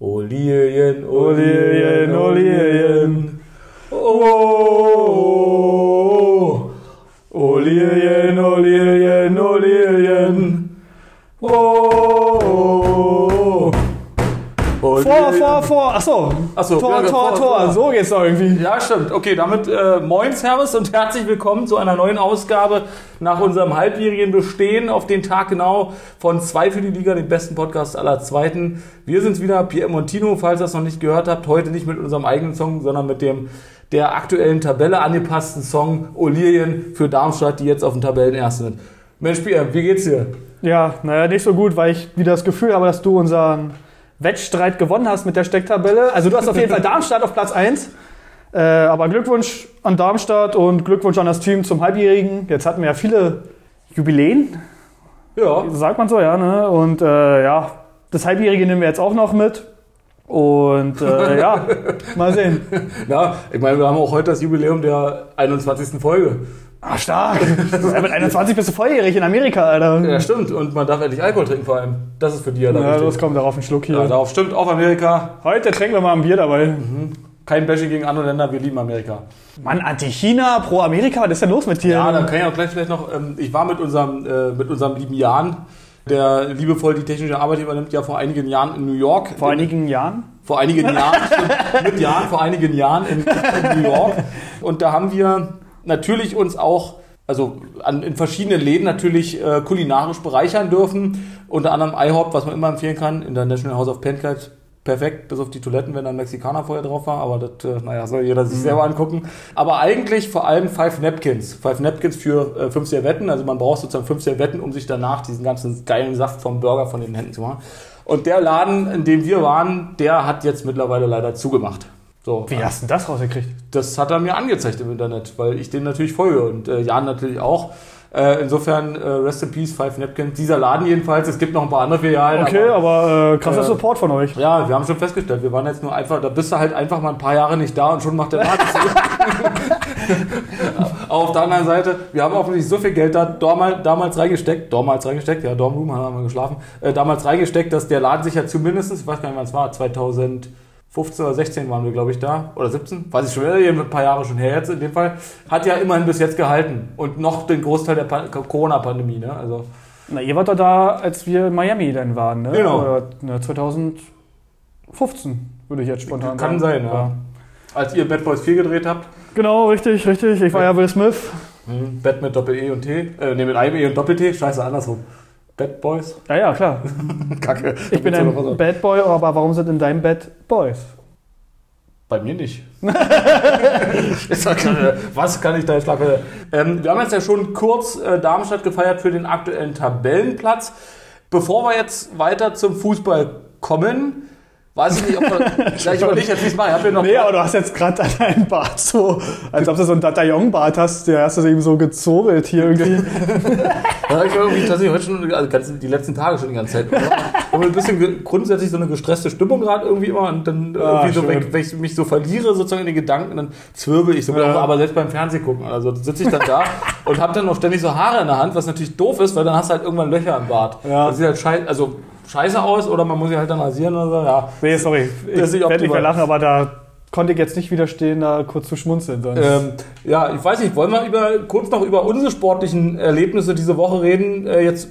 Olilien, Olilien, Olilien. Oh, Achso. Achso, Tor, ja, Tor, Tor. vor. So geht's doch irgendwie. Ja, stimmt. Okay, damit äh, moin, Servus und herzlich willkommen zu einer neuen Ausgabe nach unserem halbjährigen Bestehen auf den Tag genau von zwei für die Liga, dem besten Podcast aller Zweiten. Wir sind's wieder, Pierre Montino, falls ihr das noch nicht gehört habt. Heute nicht mit unserem eigenen Song, sondern mit dem der aktuellen Tabelle angepassten Song Olilien für Darmstadt, die jetzt auf dem Tabellenersten sind. Mensch, Pierre, wie geht's dir? Ja, naja, nicht so gut, weil ich wieder das Gefühl habe, dass du unseren Wettstreit gewonnen hast mit der Stecktabelle. Also du hast auf jeden Fall Darmstadt auf Platz 1. Äh, aber Glückwunsch an Darmstadt und Glückwunsch an das Team zum Halbjährigen. Jetzt hatten wir ja viele Jubiläen, Ja, sagt man so, ja. Ne? Und äh, ja, das Halbjährige nehmen wir jetzt auch noch mit. Und äh, ja, mal sehen. ja, ich meine, wir haben auch heute das Jubiläum der 21. Folge. Ah, stark. Ja, mit 21 bist du volljährig in Amerika, Alter. Ja, stimmt. Und man darf endlich Alkohol trinken vor allem. Das ist für die ja dann Ja, los, komm, darauf einen Schluck Ja, hier. darauf stimmt. Auf Amerika. Heute trinken wir mal ein Bier dabei. Kein Bashing gegen andere Länder. Wir lieben Amerika. Mann, Anti-China, pro-Amerika, was ist denn los mit dir? Ja, dann kann ich auch gleich vielleicht noch. Ähm, ich war mit unserem, äh, mit unserem lieben Jan, der liebevoll die technische Arbeit übernimmt, ja vor einigen Jahren in New York. Vor einigen Jahren. Vor einigen Jahren. stimmt, mit Jan, vor einigen Jahren in, in New York. Und da haben wir natürlich uns auch also an, in verschiedenen Läden natürlich äh, kulinarisch bereichern dürfen. Unter anderem IHOP, was man immer empfehlen kann, in der National House of Pancakes. Perfekt, bis auf die Toiletten, wenn da ein Mexikaner vorher drauf war, aber das, äh, naja, soll jeder sich selber angucken. Aber eigentlich vor allem Five Napkins. Five Napkins für äh, fünf Servetten, also man braucht sozusagen fünf Servetten, um sich danach diesen ganzen geilen Saft vom Burger von den Händen zu machen. Und der Laden, in dem wir waren, der hat jetzt mittlerweile leider zugemacht. So, Wie hast du denn das rausgekriegt? das hat er mir angezeigt im Internet, weil ich dem natürlich folge und äh, Jan natürlich auch. Äh, insofern äh, Rest in Peace, Five Napkins. Dieser Laden jedenfalls. Es gibt noch ein paar andere Filialen. Okay, aber äh, krasser Äh, Support von euch. ja, wir haben schon festgestellt, wir waren jetzt nur einfach, da bist du halt einfach mal ein paar Jahre nicht da und schon macht der Laden. Aber auf der anderen Seite, wir haben offensichtlich so viel Geld da damals, damals reingesteckt, damals reingesteckt, ja, Dormroom haben wir geschlafen, äh, damals reingesteckt, dass der Laden sich ja zumindest, ich weiß gar nicht, wann es war, 2015 oder 16 waren wir, glaube ich, da, oder 17, weiß ich schon wieder, ein paar Jahre schon her jetzt in dem Fall, hat ja immerhin bis jetzt gehalten und noch den Großteil der Pan- Corona-Pandemie, ne, also. Na, ihr wart doch da, als wir in Miami dann waren, ne? Genau. Oder, ne, 2015, würde ich jetzt spontan Kann sagen. sein, ja. Als ihr Bad Boys 4 gedreht habt, Genau, richtig, richtig. Ich war ja Will Smith. Hm, Bett mit Doppel-E und T. Äh, ne, mit einem E und Doppel-T. Scheiße, andersrum. Bad Boys. Ja, ja, klar. Kacke. Ich bin ein Bad Boy, aber warum sind in deinem Bett Boys? Bei mir nicht. Was kann ich da jetzt sagen? Ähm, wir haben jetzt ja schon kurz äh, Darmstadt gefeiert für den aktuellen Tabellenplatz. Bevor wir jetzt weiter zum Fußball kommen, weiß ich nicht, ob überlegt, jetzt wie ich es mache. Ich habe noch Nee, aber du hast jetzt gerade deinen Bart so, als ob du so einen Dataillon-Bart hast, der hast du eben so gezobelt hier irgendwie. Ja, ich irgendwie tatsächlich heute schon, also ganz, die letzten Tage schon die ganze Zeit. Habe ein bisschen grundsätzlich so eine gestresste Stimmung gerade irgendwie immer und dann Ah, irgendwie so, wenn, wenn ich mich so verliere sozusagen in den Gedanken, dann zwirbel ich so. Ja. Aber selbst beim Fernsehen gucken, also sitze ich dann da und habe dann noch ständig so Haare in der Hand, was natürlich doof ist, weil dann hast du halt irgendwann Löcher im Bart. Ja. Das sieht halt scheiße, also scheiße aus oder man muss sich halt dann rasieren oder so. Ja. Nee, sorry, ich werde nicht mehr lachen, aber da konnte ich jetzt nicht widerstehen, da kurz zu schmunzeln. Sonst. Ähm, ja, ich weiß nicht, wollen wir über, kurz noch über unsere sportlichen Erlebnisse diese Woche reden? Äh, jetzt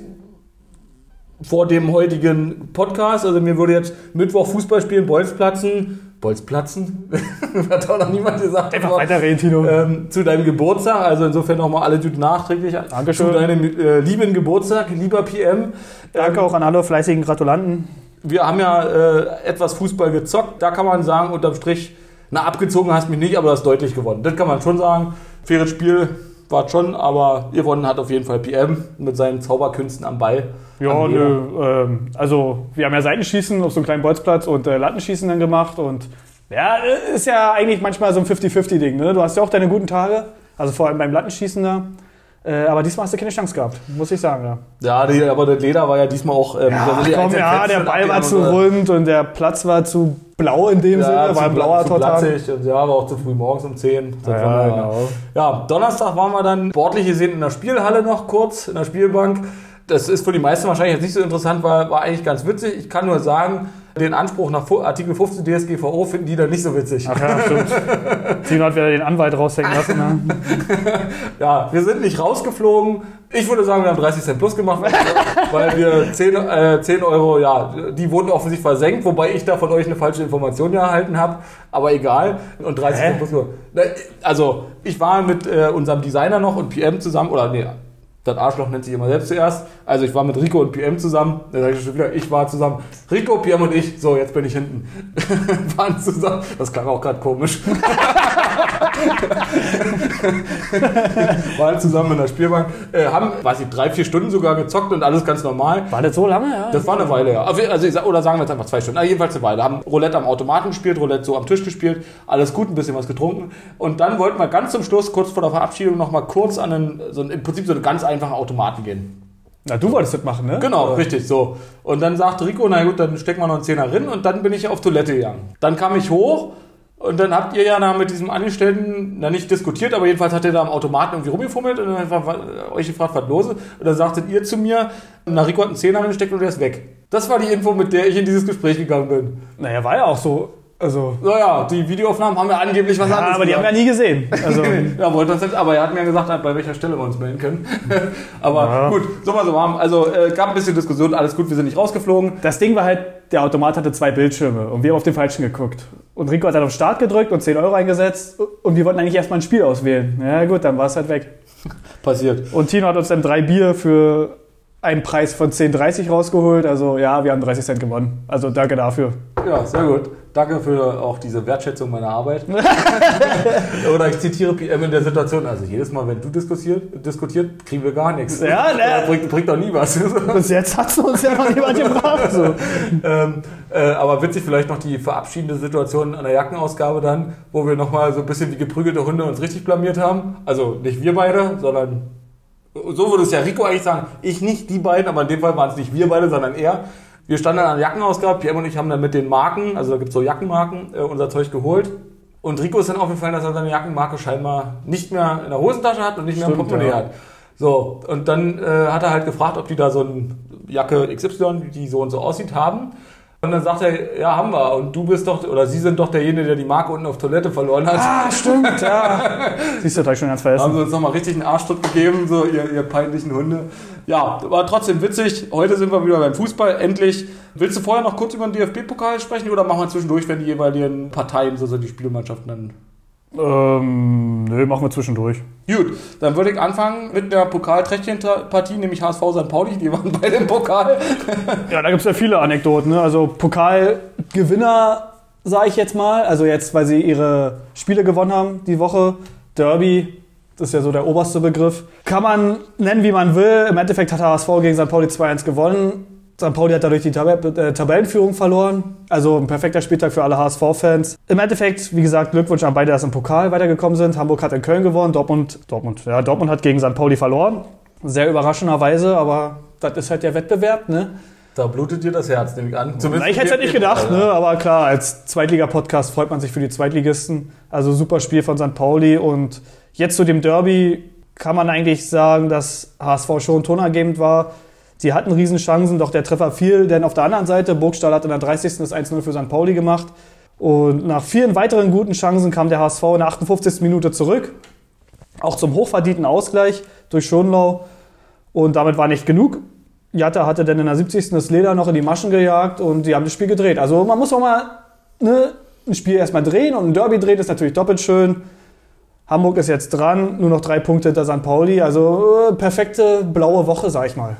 vor dem heutigen Podcast. Also mir würde jetzt Mittwoch Fußball spielen, Bolzplatzen. Bolzplatzen? Hat auch noch niemand gesagt. Einfach Aber, weiterreden, Tino. Ähm, zu deinem Geburtstag, also insofern nochmal alle Gute nachträglich. Dankeschön. Zu deinem äh, lieben Geburtstag, lieber PM. Danke Ähm, auch an alle fleißigen Gratulanten. wir haben ja äh, etwas Fußball gezockt. Da kann man sagen, unterm Strich, na, abgezogen hast mich nicht, aber du hast deutlich gewonnen. Das kann man schon sagen. Faires Spiel war schon, aber gewonnen hat auf jeden Fall PM mit seinen Zauberkünsten am Ball. Ja, nö, ähm, also wir haben ja Seitenschießen auf so einem kleinen Bolzplatz und äh, Lattenschießen dann gemacht und ja, ist ja eigentlich manchmal so ein 50-50-Ding. Ne? Du hast ja auch deine guten Tage, also vor allem beim Lattenschießen da. Äh, aber diesmal hast du keine Chance gehabt, muss ich sagen. Ja, Ja, die, aber das Leder war ja diesmal auch. Ähm, sind die komm, ja der Ball war zu und rund und der Platz war zu blau in dem Ja, Sinne, war ein blauer und ja, war auch zu früh morgens um 10. Das Ja, war- genau. Ja, Donnerstag waren wir dann sportlich gesehen in der Spielhalle noch kurz, in der Spielbank. Das ist für die meisten wahrscheinlich jetzt nicht so interessant, war, war eigentlich ganz witzig. Ich kann nur sagen, den Anspruch nach Artikel 15 DSGVO finden die dann nicht so witzig. Ach ja, stimmt. Tino hat wieder den Anwalt raushängen lassen. Ne? Ja, wir sind nicht rausgeflogen. Ich würde sagen, wir haben 30 Cent plus gemacht, weil wir 10, äh, 10 Euro, ja, die wurden offensichtlich versenkt, wobei ich da von euch eine falsche Information erhalten habe. Aber egal. Und 30 Hä? Cent plus. Na, Also, ich war mit äh, unserem Designer noch und PM zusammen, oder nee, das Arschloch nennt sich immer selbst zuerst. Also ich war mit Rico und PM zusammen. Da sag ich schon wieder, ich war zusammen. Rico, PM und ich. So, jetzt bin ich hinten. waren zusammen. Das klang auch gerade komisch. waren zusammen in der Spielbank. Äh, haben, weiß ich, drei, vier Stunden sogar gezockt und alles ganz normal. War das so lange? Ja. Das war eine Weile, ja. Also, ich sag- oder sagen wir jetzt einfach zwei Stunden. Ah, jedenfalls eine Weile. Haben Roulette am Automaten gespielt, Roulette so am Tisch gespielt. Alles gut, ein bisschen was getrunken. Und dann wollten wir ganz zum Schluss, kurz vor der Verabschiedung, noch mal kurz an einen, so einen, im Prinzip so einen ganz einfachen Automaten gehen. Na, du wolltest das machen, ne? Genau, richtig, so. Und dann sagte Rico, na gut, dann stecken wir noch einen Zehner rein und dann bin ich auf Toilette gegangen. Dann kam ich hoch und dann habt ihr ja da mit diesem Angestellten, na nicht diskutiert, aber jedenfalls hat er da am Automaten irgendwie rumgefummelt und dann war, war, euch gefragt, was los ist. Und dann sagtet ihr zu mir, na Rico hat einen Zehner reingesteckt und der ist weg. Das war die Info, mit der ich in dieses Gespräch gegangen bin. Naja, war ja auch so. Also, Naja, die Videoaufnahmen haben ja angeblich was ja, anderes aber die haben wir ja nie gesehen. Also, ja, wollte uns jetzt, aber er hat mir gesagt, bei welcher Stelle wir uns melden können. aber Ja. gut, so mal so warm. Also äh, gab ein bisschen Diskussion, alles gut, wir sind nicht rausgeflogen. das Ding war halt, der Automat hatte zwei Bildschirme und wir haben auf den falschen geguckt. Und Rico hat dann auf Start gedrückt und 10 Euro eingesetzt und wir wollten eigentlich erstmal ein Spiel auswählen. Ja gut, dann war es halt weg. Passiert. Und Tino hat uns dann drei Bier für einen Preis von 10,30 rausgeholt. Also ja, wir haben 30 Cent gewonnen. Also danke dafür. Ja, sehr gut. Danke für auch diese Wertschätzung meiner Arbeit. Oder ich zitiere PM in der Situation, also jedes Mal, wenn du diskutiert, diskutiert kriegen wir gar nichts. Ja, ne? Bringt, bringt doch nie was. Bis jetzt hat uns ja noch niemand gebracht. So. ähm, äh, aber witzig vielleicht noch die verabschiedende Situation an der Jackenausgabe dann, wo wir nochmal so ein bisschen wie geprügelte Hunde uns richtig blamiert haben. Also nicht wir beide, sondern so würde es ja Rico eigentlich sagen. Ich nicht, die beiden, aber in dem Fall waren es nicht wir beide, sondern er. Wir standen dann an der Jackenausgabe, Pierre und ich haben dann mit den Marken, also da gibt es so Jackenmarken, äh, unser Zeug geholt. Und Rico ist dann aufgefallen, dass er seine Jackenmarke scheinbar nicht mehr in der Hosentasche hat und nicht mehr im Portemonnaie ja. hat. So, und dann äh, hat er halt gefragt, ob die da so eine Jacke XY, die so und so aussieht, haben. Und dann sagt er, ja, haben wir. Und du bist doch, oder sie sind doch derjenige, der die Marke unten auf Toilette verloren hat. Ah, stimmt, ja. Siehst du, da ich schon ganz Haben vergessen. sie uns nochmal richtig einen Arschtritt gegeben, so ihr, ihr peinlichen Hunde. Ja, war trotzdem witzig. Heute sind wir wieder beim Fußball, endlich. Willst du vorher noch kurz über den DFB-Pokal sprechen oder machen wir zwischendurch, wenn die jeweiligen Parteien, so sind die Spielmannschaften dann? Ähm, nö, machen wir zwischendurch. Gut, dann würde ich anfangen mit der Pokalträchtchen-Partie, nämlich HSV St. Pauli. Die waren beide im Pokal. Ja, da gibt es ja viele Anekdoten. Ne? Also Pokalgewinner, sage ich jetzt mal. Also jetzt, weil sie ihre Spiele gewonnen haben die Woche. Derby, das ist ja so der oberste Begriff. Kann man nennen, wie man will. Im Endeffekt hat HSV gegen St. Pauli 2-1 gewonnen. St. Pauli hat dadurch die Tab äh, Tabellenführung verloren. Also ein perfekter Spieltag für alle HSV-Fans. Im Endeffekt, wie gesagt, Glückwunsch an beide, dass im Pokal weitergekommen sind. Hamburg hat in Köln gewonnen. Dortmund, Dortmund, ja, Dortmund hat gegen St. Pauli verloren. Sehr überraschenderweise, aber das ist halt der Wettbewerb, ne? Da blutet dir das Herz, nehme ich an. Na, ich hätte es halt nicht gedacht, ne? aber klar, als Zweitliga-Podcast freut man sich für die Zweitligisten. Also super Spiel von St. Pauli und jetzt zu dem Derby kann man eigentlich sagen, dass HSV schon tonergebend war. Sie hatten Riesenchancen, doch der Treffer fiel, denn auf der anderen Seite, Burgstall hat in der 30. das 1-0 für St. Pauli gemacht. Und nach vielen weiteren guten Chancen kam der HSV in der 58. Minute zurück. Auch zum hochverdienten Ausgleich durch Schonlau. Und damit war nicht genug. Jatta hatte dann in der 70. das Leder noch in die Maschen gejagt und die haben das Spiel gedreht. Also man muss auch mal ne, ein Spiel erstmal drehen und ein Derby drehen ist natürlich doppelt schön. Hamburg ist jetzt dran, nur noch drei Punkte hinter St. Pauli. Also äh, perfekte blaue Woche, sag ich mal.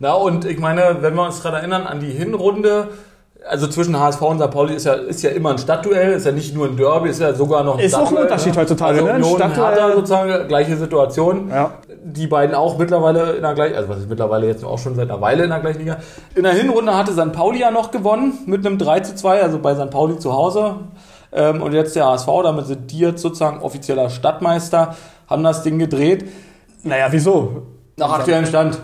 Na, und ich meine, wenn wir uns gerade erinnern an die Hinrunde, also zwischen HSV und St. Pauli ist ja, ist ja immer ein Stadtduell, ist ja nicht nur ein Derby, ist ja sogar noch ein Ist auch ein Stadtduell, Unterschied ne? heutzutage, Also ne? Union, Stadtduell. Hertha sozusagen, gleiche Situation. Ja. Die beiden auch mittlerweile in der gleichen, also was ist mittlerweile jetzt auch schon seit einer Weile in der gleichen Liga. In der Hinrunde hatte St. Pauli ja noch gewonnen mit einem 3 zu 2, also bei St. Pauli zu Hause. Ähm, und jetzt der HSV, damit sind die jetzt sozusagen offizieller Stadtmeister, haben das Ding gedreht. Naja, wieso? Nach aktuellem Stand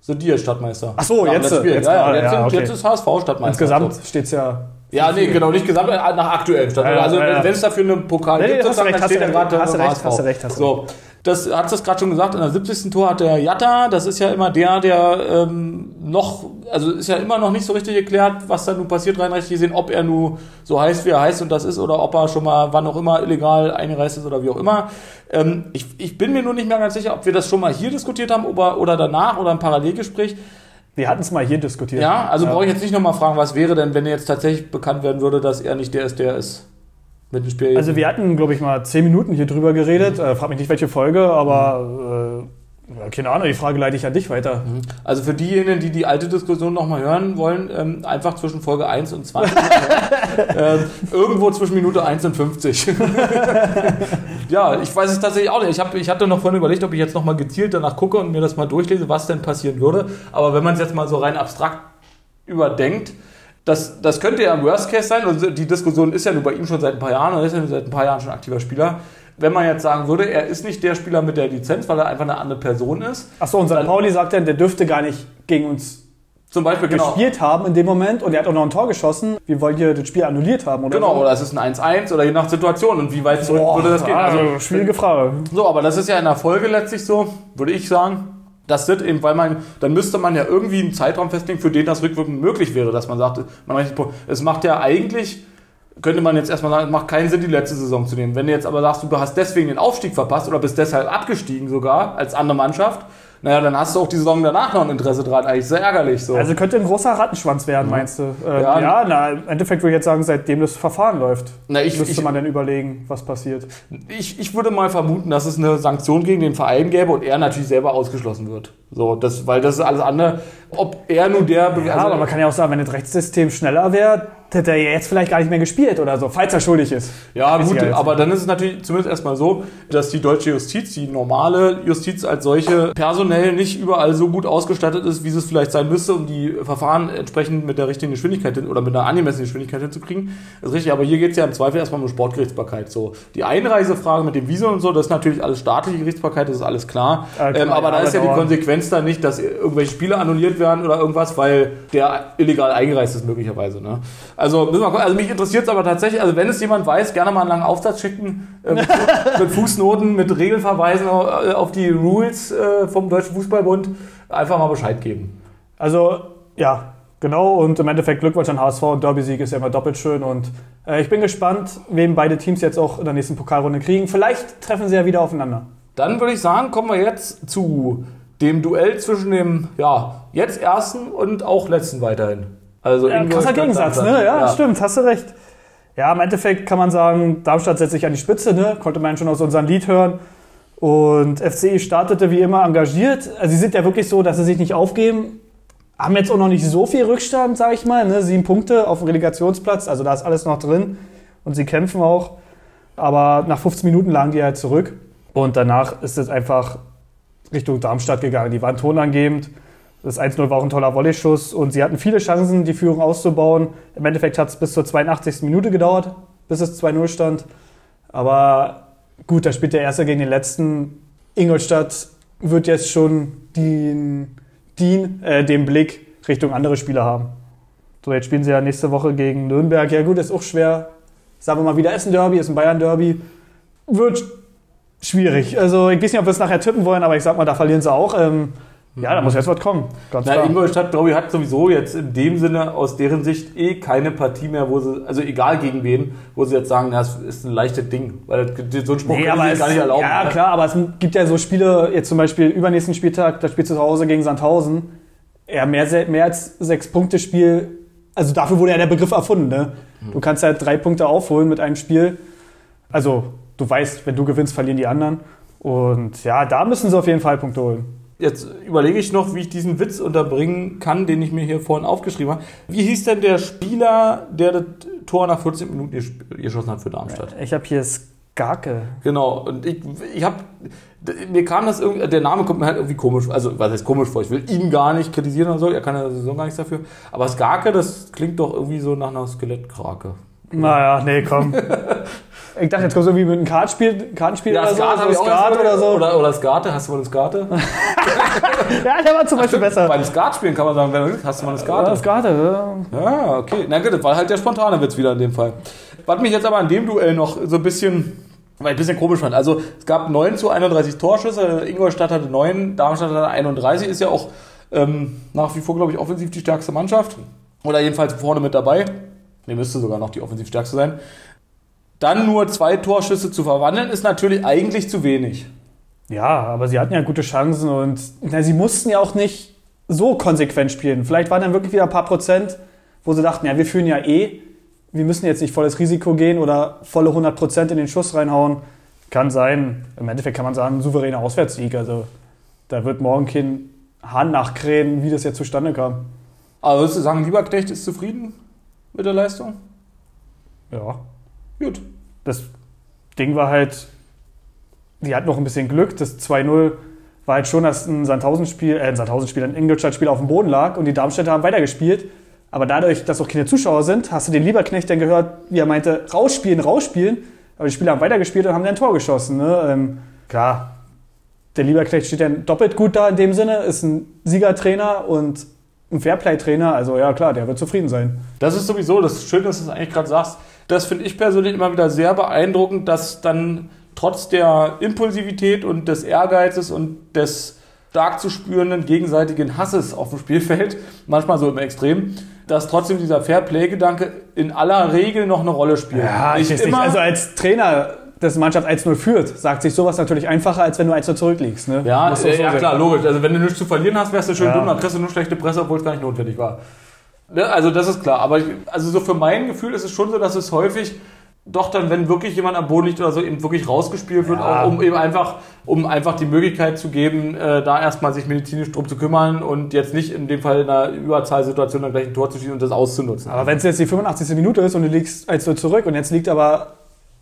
sind die jetzt Stadtmeister. Ach so, jetzt- jetzt ja, ja, gerade, jetzt, ja, sind, okay. jetzt ist HSV Stadtmeister. Insgesamt So. steht es ja. Ja, nee, genau, nicht gesamt, äh, nach aktuellem Stand. Ja, also ja, ja. wenn es dafür einen Pokal Nee, gibt, hast sozusagen, recht, dann hast steht recht, gerade hast du beim recht, hast du recht, hast du So, das hat es gerade schon gesagt, in der 70. Tor hat der Jatta, das ist ja immer der, der ähm, noch also ist ja immer noch nicht so richtig geklärt, was da nun passiert, rein rechtlich gesehen, ob er nun so heißt, wie er heißt und das ist, oder ob er schon mal wann auch immer illegal eingereist ist oder wie auch immer. Ähm, ich, ich bin mir nur nicht mehr ganz sicher, ob wir das schon mal hier diskutiert haben oder, oder danach oder im Parallelgespräch. Wir hatten es mal hier diskutiert. Ja, also brauche ich jetzt nicht nochmal fragen, was wäre denn, wenn jetzt tatsächlich bekannt werden würde, dass er nicht der ist, der ist. Also wir hatten, glaube ich, mal zehn Minuten hier drüber geredet. Äh, frag mich nicht, welche Folge, aber äh, ja, keine Ahnung, die Frage leite ich an dich weiter. Also für diejenigen, die die alte Diskussion nochmal hören wollen, ähm, einfach zwischen Folge 1 und 20. ähm, irgendwo zwischen Minute 1 und 50. ja, ich weiß es tatsächlich auch nicht. Ich, hab, ich hatte noch vorhin überlegt, ob ich jetzt nochmal gezielt danach gucke und mir das mal durchlese, was denn passieren würde. Aber wenn man es jetzt mal so rein abstrakt überdenkt, das, das könnte ja ein Worst Case sein. Und die Diskussion ist ja nur bei ihm schon seit ein paar Jahren, er ist ja seit ein paar Jahren schon aktiver Spieler. Wenn man jetzt sagen würde, er ist nicht der Spieler mit der Lizenz, weil er einfach eine andere Person ist. Achso, und St. Pauli sagt dann, der dürfte gar nicht gegen uns zum Beispiel genau. gespielt haben in dem Moment und er hat auch noch ein Tor geschossen. Wir wollen hier das Spiel annulliert haben, oder? Genau, so? oder es ist ein 1-1 oder je nach Situation und wie weit zurück Boah, würde das gehen. Also, schwierige Frage. So, aber das ist ja in der Folge letztlich so, würde ich sagen. Das wird eben, weil man, dann müsste man ja irgendwie einen Zeitraum festlegen, für den das rückwirkend möglich wäre, dass man sagt, man rechnet, es macht ja eigentlich, könnte man jetzt erstmal sagen, es macht keinen Sinn, die letzte Saison zu nehmen. Wenn du jetzt aber sagst, du hast deswegen den Aufstieg verpasst oder bist deshalb abgestiegen sogar als andere Mannschaft, naja, dann hast du auch die Saison danach noch ein Interesse dran. Eigentlich sehr ärgerlich so. Also könnte ein großer Rattenschwanz werden, meinst du? Ähm, Ja. ja, na, im Endeffekt würde ich jetzt sagen, seitdem das Verfahren läuft, Na, ich- müsste ich- man dann überlegen, was passiert. Ich, ich würde mal vermuten, dass es eine Sanktion gegen den Verein gäbe und er natürlich selber ausgeschlossen wird. So, das, weil das ist alles andere. Ob er nun der. Ja, aber man kann ja auch sagen, wenn das Rechtssystem schneller wäre, hätte er jetzt vielleicht gar nicht mehr gespielt oder so, falls er schuldig ist. Ja, Ist gut, aber dann ist es natürlich zumindest erstmal so, dass die deutsche Justiz, die normale Justiz als solche, personell nicht überall so gut ausgestattet ist, wie es vielleicht sein müsste, um die Verfahren entsprechend mit der richtigen Geschwindigkeit hin, oder mit einer angemessenen Geschwindigkeit hinzukriegen. Das ist richtig, aber hier geht es ja im Zweifel erstmal um Sportgerichtsbarkeit. So. Die Einreisefrage mit dem Visum und so, das ist natürlich alles staatliche Gerichtsbarkeit, das ist alles klar. Ja, klar, ähm, aber da ist ja die. Konsequenz dann nicht, dass irgendwelche Spiele annulliert werden oder irgendwas, weil der illegal eingereist ist möglicherweise. Ne? Also müssen wir gucken. Also mich interessiert es aber tatsächlich, also wenn es jemand weiß, gerne mal einen langen Aufsatz schicken äh, mit, mit Fußnoten, mit Regelverweisen äh, auf die Rules äh, vom Deutschen Fußballbund. Einfach mal Bescheid geben. Also, ja, genau. Und im Endeffekt Glückwunsch an HSV und Derby-Sieg ist ja immer doppelt schön. Und äh, ich bin gespannt, wem beide Teams jetzt auch in der nächsten Pokalrunde kriegen. Vielleicht treffen sie ja wieder aufeinander. Dann würde ich sagen, kommen wir jetzt zu dem Duell zwischen dem ja, jetzt ersten und auch letzten weiterhin. Also Ja, krasser Gegensatz, ne? Ja, stimmt, hast du recht. Ja, im Endeffekt kann man sagen, Darmstadt setzt sich an die Spitze, ne? Konnte man schon aus unserem Lied hören. Und FCI startete wie immer engagiert. Also sie sind ja wirklich so, dass sie sich nicht aufgeben. Haben jetzt auch noch nicht so viel Rückstand, sage ich mal. Ne? Sieben Punkte auf dem Relegationsplatz, also da ist alles noch drin. Und sie kämpfen auch. Aber nach 15 Minuten lagen die halt zurück. Und danach ist es einfach Richtung Darmstadt gegangen. Die waren tonangebend. Das 1-0 war auch ein toller Volley-Schuss und sie hatten viele Chancen, die Führung auszubauen. Im Endeffekt hat es bis zur 82. Minute gedauert, bis es 2-0 stand. Aber gut, da spielt der Erste gegen den Letzten. Ingolstadt wird jetzt schon den, den, äh, den Blick Richtung andere Spieler haben. So, jetzt spielen sie ja nächste Woche gegen Nürnberg. Ja gut, ist auch schwer. Sagen wir mal wieder Essen-Derby, ist ein Bayern-Derby. Wird schwierig. Also ich weiß nicht, ob wir es nachher tippen wollen, aber ich sag mal, da verlieren sie auch. Ähm, ja, da muss jetzt was kommen. Ganz Na, klar. Ingolstadt, glaube ich, hat sowieso jetzt in dem Sinne aus deren Sicht eh keine Partie mehr, wo sie, also egal gegen wen, wo sie jetzt sagen, das ist ein leichtes Ding. Weil so ein Spruch Nee, sich es, gar nicht erlauben. ja, ne? klar, aber es gibt ja so Spiele, jetzt zum Beispiel übernächsten Spieltag, da spielst du zu Hause gegen Sandhausen. Ja, mehr, mehr als sechs Punkte Spiel. Also dafür wurde ja der Begriff erfunden. Ne? Mhm. Du kannst halt drei Punkte aufholen mit einem Spiel. Also du weißt, wenn du gewinnst, verlieren die anderen. Und ja, da müssen sie auf jeden Fall Punkte holen. Jetzt überlege ich noch, wie ich diesen Witz unterbringen kann, den ich mir hier vorhin aufgeschrieben habe. Wie hieß denn der Spieler, der das Tor nach 14 Minuten geschossen hat für Darmstadt? Ich habe hier Skarke. Genau, und ich, ich habe, mir kam das irgendwie, der Name kommt mir halt irgendwie komisch, also was heißt komisch vor, ich will ihn gar nicht kritisieren oder so, er kann ja sowieso gar nichts dafür, aber Skarke, das klingt doch irgendwie so nach einer Skelettkrake. Naja, nee, komm. ich dachte, jetzt kommt irgendwie mit einem Kartenspiel, Kartenspiel oder so, Skat so Skat oder so. Oder, oder Skate, hast du mal eine Skate? ja, der war zum Beispiel besser. Beim Skatspielen kann man sagen, wenn du hast du mal eine Ja, Skate? Skate, ja. Ja, okay. Na gut, das war halt der spontane Witz wieder in dem Fall. Was mich jetzt aber an dem Duell noch so ein bisschen, weil ich ein bisschen komisch fand. Also es gab 9 zu 31 Torschüsse, Ingolstadt hatte 9, Darmstadt hatte 31, ist ja auch äh, Ähm, nach wie vor, glaube ich, offensiv die stärkste Mannschaft. Oder jedenfalls vorne mit dabei. Ne, müsste sogar noch die offensiv stärkste sein. Dann nur zwei Torschüsse zu verwandeln, ist natürlich eigentlich zu wenig. Ja, aber sie hatten ja gute Chancen und na, sie mussten ja auch nicht so konsequent spielen. Vielleicht waren dann wirklich wieder ein paar Prozent, wo sie dachten, ja, wir führen ja eh, wir müssen jetzt nicht volles Risiko gehen oder volle 100 Prozent in den Schuss reinhauen. Kann sein. Im Endeffekt kann man sagen, souveräner Auswärtssieg. Also da wird morgen kein Hahn nachkrähen, wie das jetzt zustande kam. Aber würdest du sagen, Lieberknecht ist zufrieden mit der Leistung? Ja. Gut. Das Ding war halt, die hatten noch ein bisschen Glück. Das 2-0 war halt schon, dass ein Sandhausen-Spiel, äh, ein Sandhausen-Spiel, ein Ingolstadt-Spiel auf dem Boden lag und die Darmstädter haben weitergespielt. Aber dadurch, dass auch keine Zuschauer sind, hast du den Lieberknecht dann gehört, wie er meinte, rausspielen, rausspielen. Aber die Spieler haben weitergespielt und haben dann ein Tor geschossen. Ne? Ähm, klar, der Lieberknecht steht dann doppelt gut da in dem Sinne, ist ein Siegertrainer und ein Fairplay-Trainer. Also ja, klar, der wird zufrieden sein. Das ist sowieso das Schöne, dass du es eigentlich gerade sagst. Das finde ich persönlich immer wieder sehr beeindruckend, dass dann trotz der Impulsivität und des Ehrgeizes und des stark zu spürenden gegenseitigen Hasses auf dem Spielfeld, manchmal so im Extrem, dass trotzdem dieser Fairplay-Gedanke in aller Regel noch eine Rolle spielt. Ja, ich weiß nicht. Also als Trainer dass Mannschaft 1-0 führt, sagt sich sowas natürlich einfacher, als wenn du 1-0 zurückliegst. Ne? Ja, du äh, so ja klar, logisch. Also wenn du nichts zu verlieren hast, wärst du schön Ja. dumm, dann kriegst du nur schlechte Presse, obwohl es gar nicht notwendig war. Ne? Also das ist klar. Aber ich, also so für mein Gefühl ist es schon so, dass es häufig doch dann, wenn wirklich jemand am Boden liegt oder so, eben wirklich rausgespielt wird, Ja. auch um eben einfach, um einfach die Möglichkeit zu geben, äh, da erstmal sich medizinisch drum zu kümmern und jetzt nicht in dem Fall in einer Überzahlsituation dann gleich ein Tor zu schießen und das auszunutzen. Aber wenn es jetzt die 85. Minute ist und du liegst 1-0 zurück und jetzt liegt aber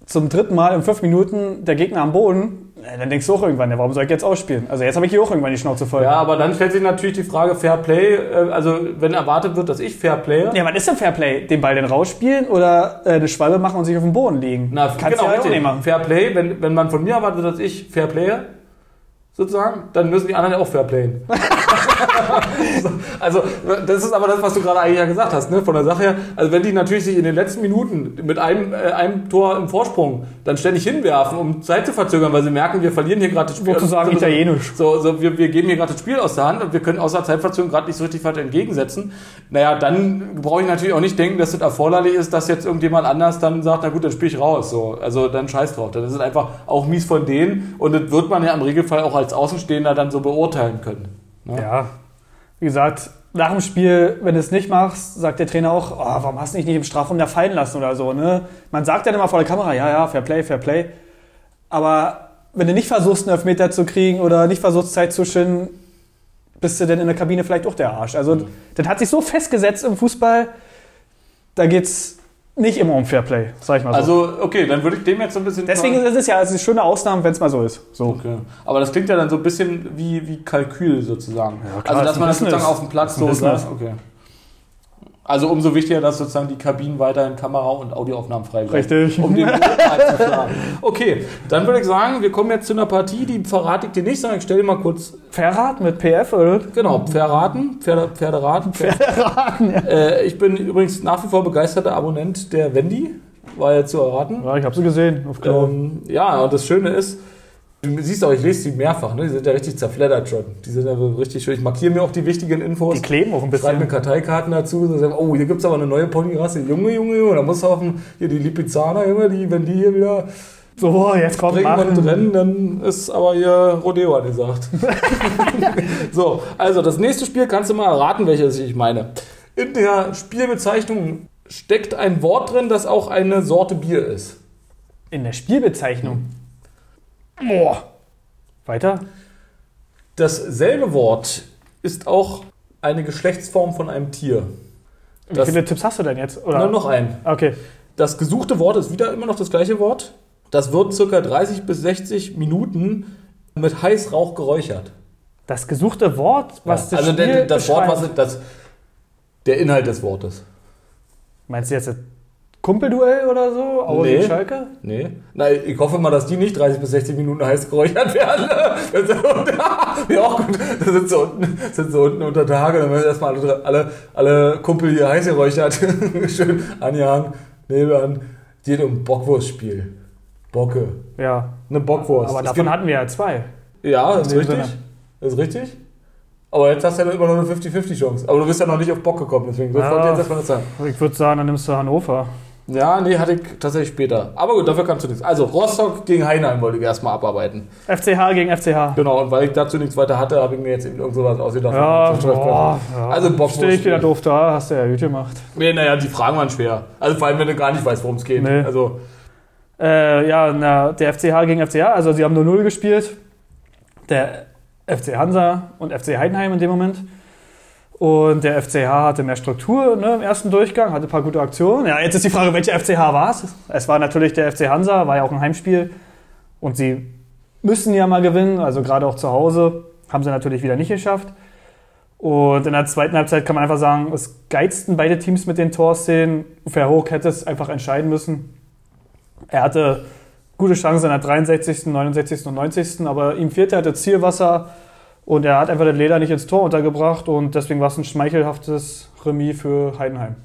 zum dritten Mal in fünf Minuten der Gegner am Boden, dann denkst du auch irgendwann, ja, warum soll ich jetzt ausspielen? Also jetzt habe ich hier auch irgendwann die Schnauze voll. ja, aber dann stellt sich natürlich die Frage Fair Play, äh, also wenn erwartet wird, dass ich Fair playe, Ja, was ist denn Fairplay? Den Ball denn rausspielen oder äh, eine Schwalbe machen und sich auf den Boden legen? Na, Kannst genau, du halt auch nicht machen. Fair Play, wenn, wenn man von mir erwartet, dass ich Fair Playe, sozusagen, dann müssen die anderen ja auch Fair Playen. So, also, das ist aber das, was du gerade eigentlich ja gesagt hast, ne, von der Sache her. Also, wenn die natürlich sich in den letzten Minuten mit einem, äh, einem Tor im Vorsprung dann ständig hinwerfen, um Zeit zu verzögern, weil sie merken, wir verlieren hier gerade das Spiel. Sozusagen Also, italienisch. So, so wir, wir geben hier gerade das Spiel aus der Hand und wir können außer Zeitverzögerung gerade nicht so richtig weit entgegensetzen. Naja, dann brauche ich natürlich auch nicht denken, dass das erforderlich ist, dass jetzt irgendjemand anders dann sagt, na gut, dann spiele ich raus. So. Also dann scheiß drauf. Dann ist es einfach auch mies von denen und das wird man ja im Regelfall auch als Außenstehender dann so beurteilen können. Ne? Ja, wie gesagt, nach dem Spiel, wenn du es nicht machst, sagt der Trainer auch, oh, warum hast du dich nicht im Strafraum da fallen lassen oder so. Ne? Man sagt dann immer vor der Kamera, ja, ja, Fair Play, Fair Play. Aber wenn du nicht versuchst, einen Elfmeter zu kriegen oder nicht versuchst, Zeit zu schinden, bist du dann in der Kabine vielleicht auch der Arsch. Also, das hat sich so festgesetzt im Fußball, da geht's nicht immer um Fair Play, sag ich mal so. Also, okay, dann würde ich dem jetzt so ein bisschen. Deswegen ist es ja also eine schöne Ausnahme, wenn es mal so ist. So. Okay. Aber das klingt ja dann so ein bisschen wie, wie Kalkül sozusagen. Ja, klar, also, dass ein man das sozusagen auf dem Platz so sagt. Okay. Also umso wichtiger, dass sozusagen die Kabinen weiterhin Kamera- und Audioaufnahmen frei bleiben. Richtig. Um den. Okay, dann würde ich sagen, wir kommen jetzt zu einer Partie, die verrate ich dir nicht, sondern ich stelle dir mal kurz, Verrat mit PF, oder? genau, Pferraten, Pferde, Pferderaten. Pferderaten, ja. äh, Ich bin übrigens nach wie vor begeisterter Abonnent der Wendy, war ja zu erraten. Ja, ich habe sie gesehen. Auf Klo. Ähm, ja, und das Schöne ist, du siehst auch, ich lese die mehrfach, ne? die sind ja richtig zerfleddert schon. Die sind ja so richtig schön. Ich markiere mir auch die wichtigen Infos. Die kleben auch ein Schreibe mir bisschen. Karteikarten dazu. So, sagen, oh, hier gibt es aber eine neue Ponyrasse. Junge, Junge, Junge. Da muss dem, hier die Lipizzaner, Junge, die, wenn die hier wieder So, jetzt kommt bringen und machen. rennen, dann ist aber hier Rodeo angesagt. so, also das nächste Spiel kannst du mal erraten, welches ich meine. In der Spielbezeichnung steckt ein Wort drin, das auch eine Sorte Bier ist. In der Spielbezeichnung. Boah. Weiter? Dasselbe Wort ist auch eine Geschlechtsform von einem Tier. Wie Das- viele Tipps hast du denn jetzt? Oder? Nur noch ein. Okay. Das gesuchte Wort ist wieder immer noch das gleiche Wort. Das wird circa 30 bis 60 Minuten mit Heißrauch geräuchert. Das gesuchte Wort, was Ja, das also Spiel der, das Wort, was das, der Inhalt des Wortes. Meinst du jetzt Kumpelduell oder so? Aue Nee. Schalke? Nee. Na, ich hoffe mal, dass die nicht 30 bis 60 Minuten heiß geräuchert werden. ja, auch gut. Da sind sie unten, sind sie unten unter Tage, dann werden erstmal alle, alle, alle Kumpel hier heiß geräuchert. Schön anjagen, Nebel an. Geht um Bockwurstspiel. Bocke. Ja. Eine Bockwurst. Aber Es davon gibt- hatten wir ja zwei. Ja, ist richtig. Sinne. Ist richtig. Aber jetzt hast du ja immer noch eine 50-50 Chance. Aber du bist ja noch nicht auf Bock gekommen, deswegen Ja. wollte ich jetzt erstmal das sagen. Ich würde sagen, dann nimmst du Hannover. Ja, nee, hatte ich tatsächlich später. Aber gut, dafür kannst du nichts. Also, Rostock gegen Heinheim wollte ich erstmal abarbeiten. FCH gegen FCH. Genau, und weil ich dazu nichts weiter hatte, habe ich mir jetzt eben irgend sowas ausgedacht. Ja, boah, ja. Also, Bock Stehe ich wieder doof da, hast du ja gut gemacht. Nee, naja, die Fragen waren schwer. Also, vor allem, wenn du gar nicht weißt, worum es geht. Nee. Also, Äh, ja, na, der FCH gegen FCH, also sie haben nur 0 gespielt. Der FC Hansa und FC Heidenheim in dem Moment. Und der FCH hatte mehr Struktur ne, im ersten Durchgang, hatte ein paar gute Aktionen. Ja, jetzt ist die Frage, welcher FCH war es? Es war natürlich der FC Hansa, war ja auch ein Heimspiel. Und sie müssen ja mal gewinnen, also gerade auch zu Hause. Haben sie natürlich wieder nicht geschafft. Und in der zweiten Halbzeit kann man einfach sagen, es geizten beide Teams mit den Torszenen. Verhoek hätte es einfach entscheiden müssen. Er hatte gute Chancen in der 63., 69. und 90., aber ihm fehlte halt das Zielwasser und er hat einfach das Leder nicht ins Tor untergebracht und deswegen war es ein schmeichelhaftes Remis für Heidenheim.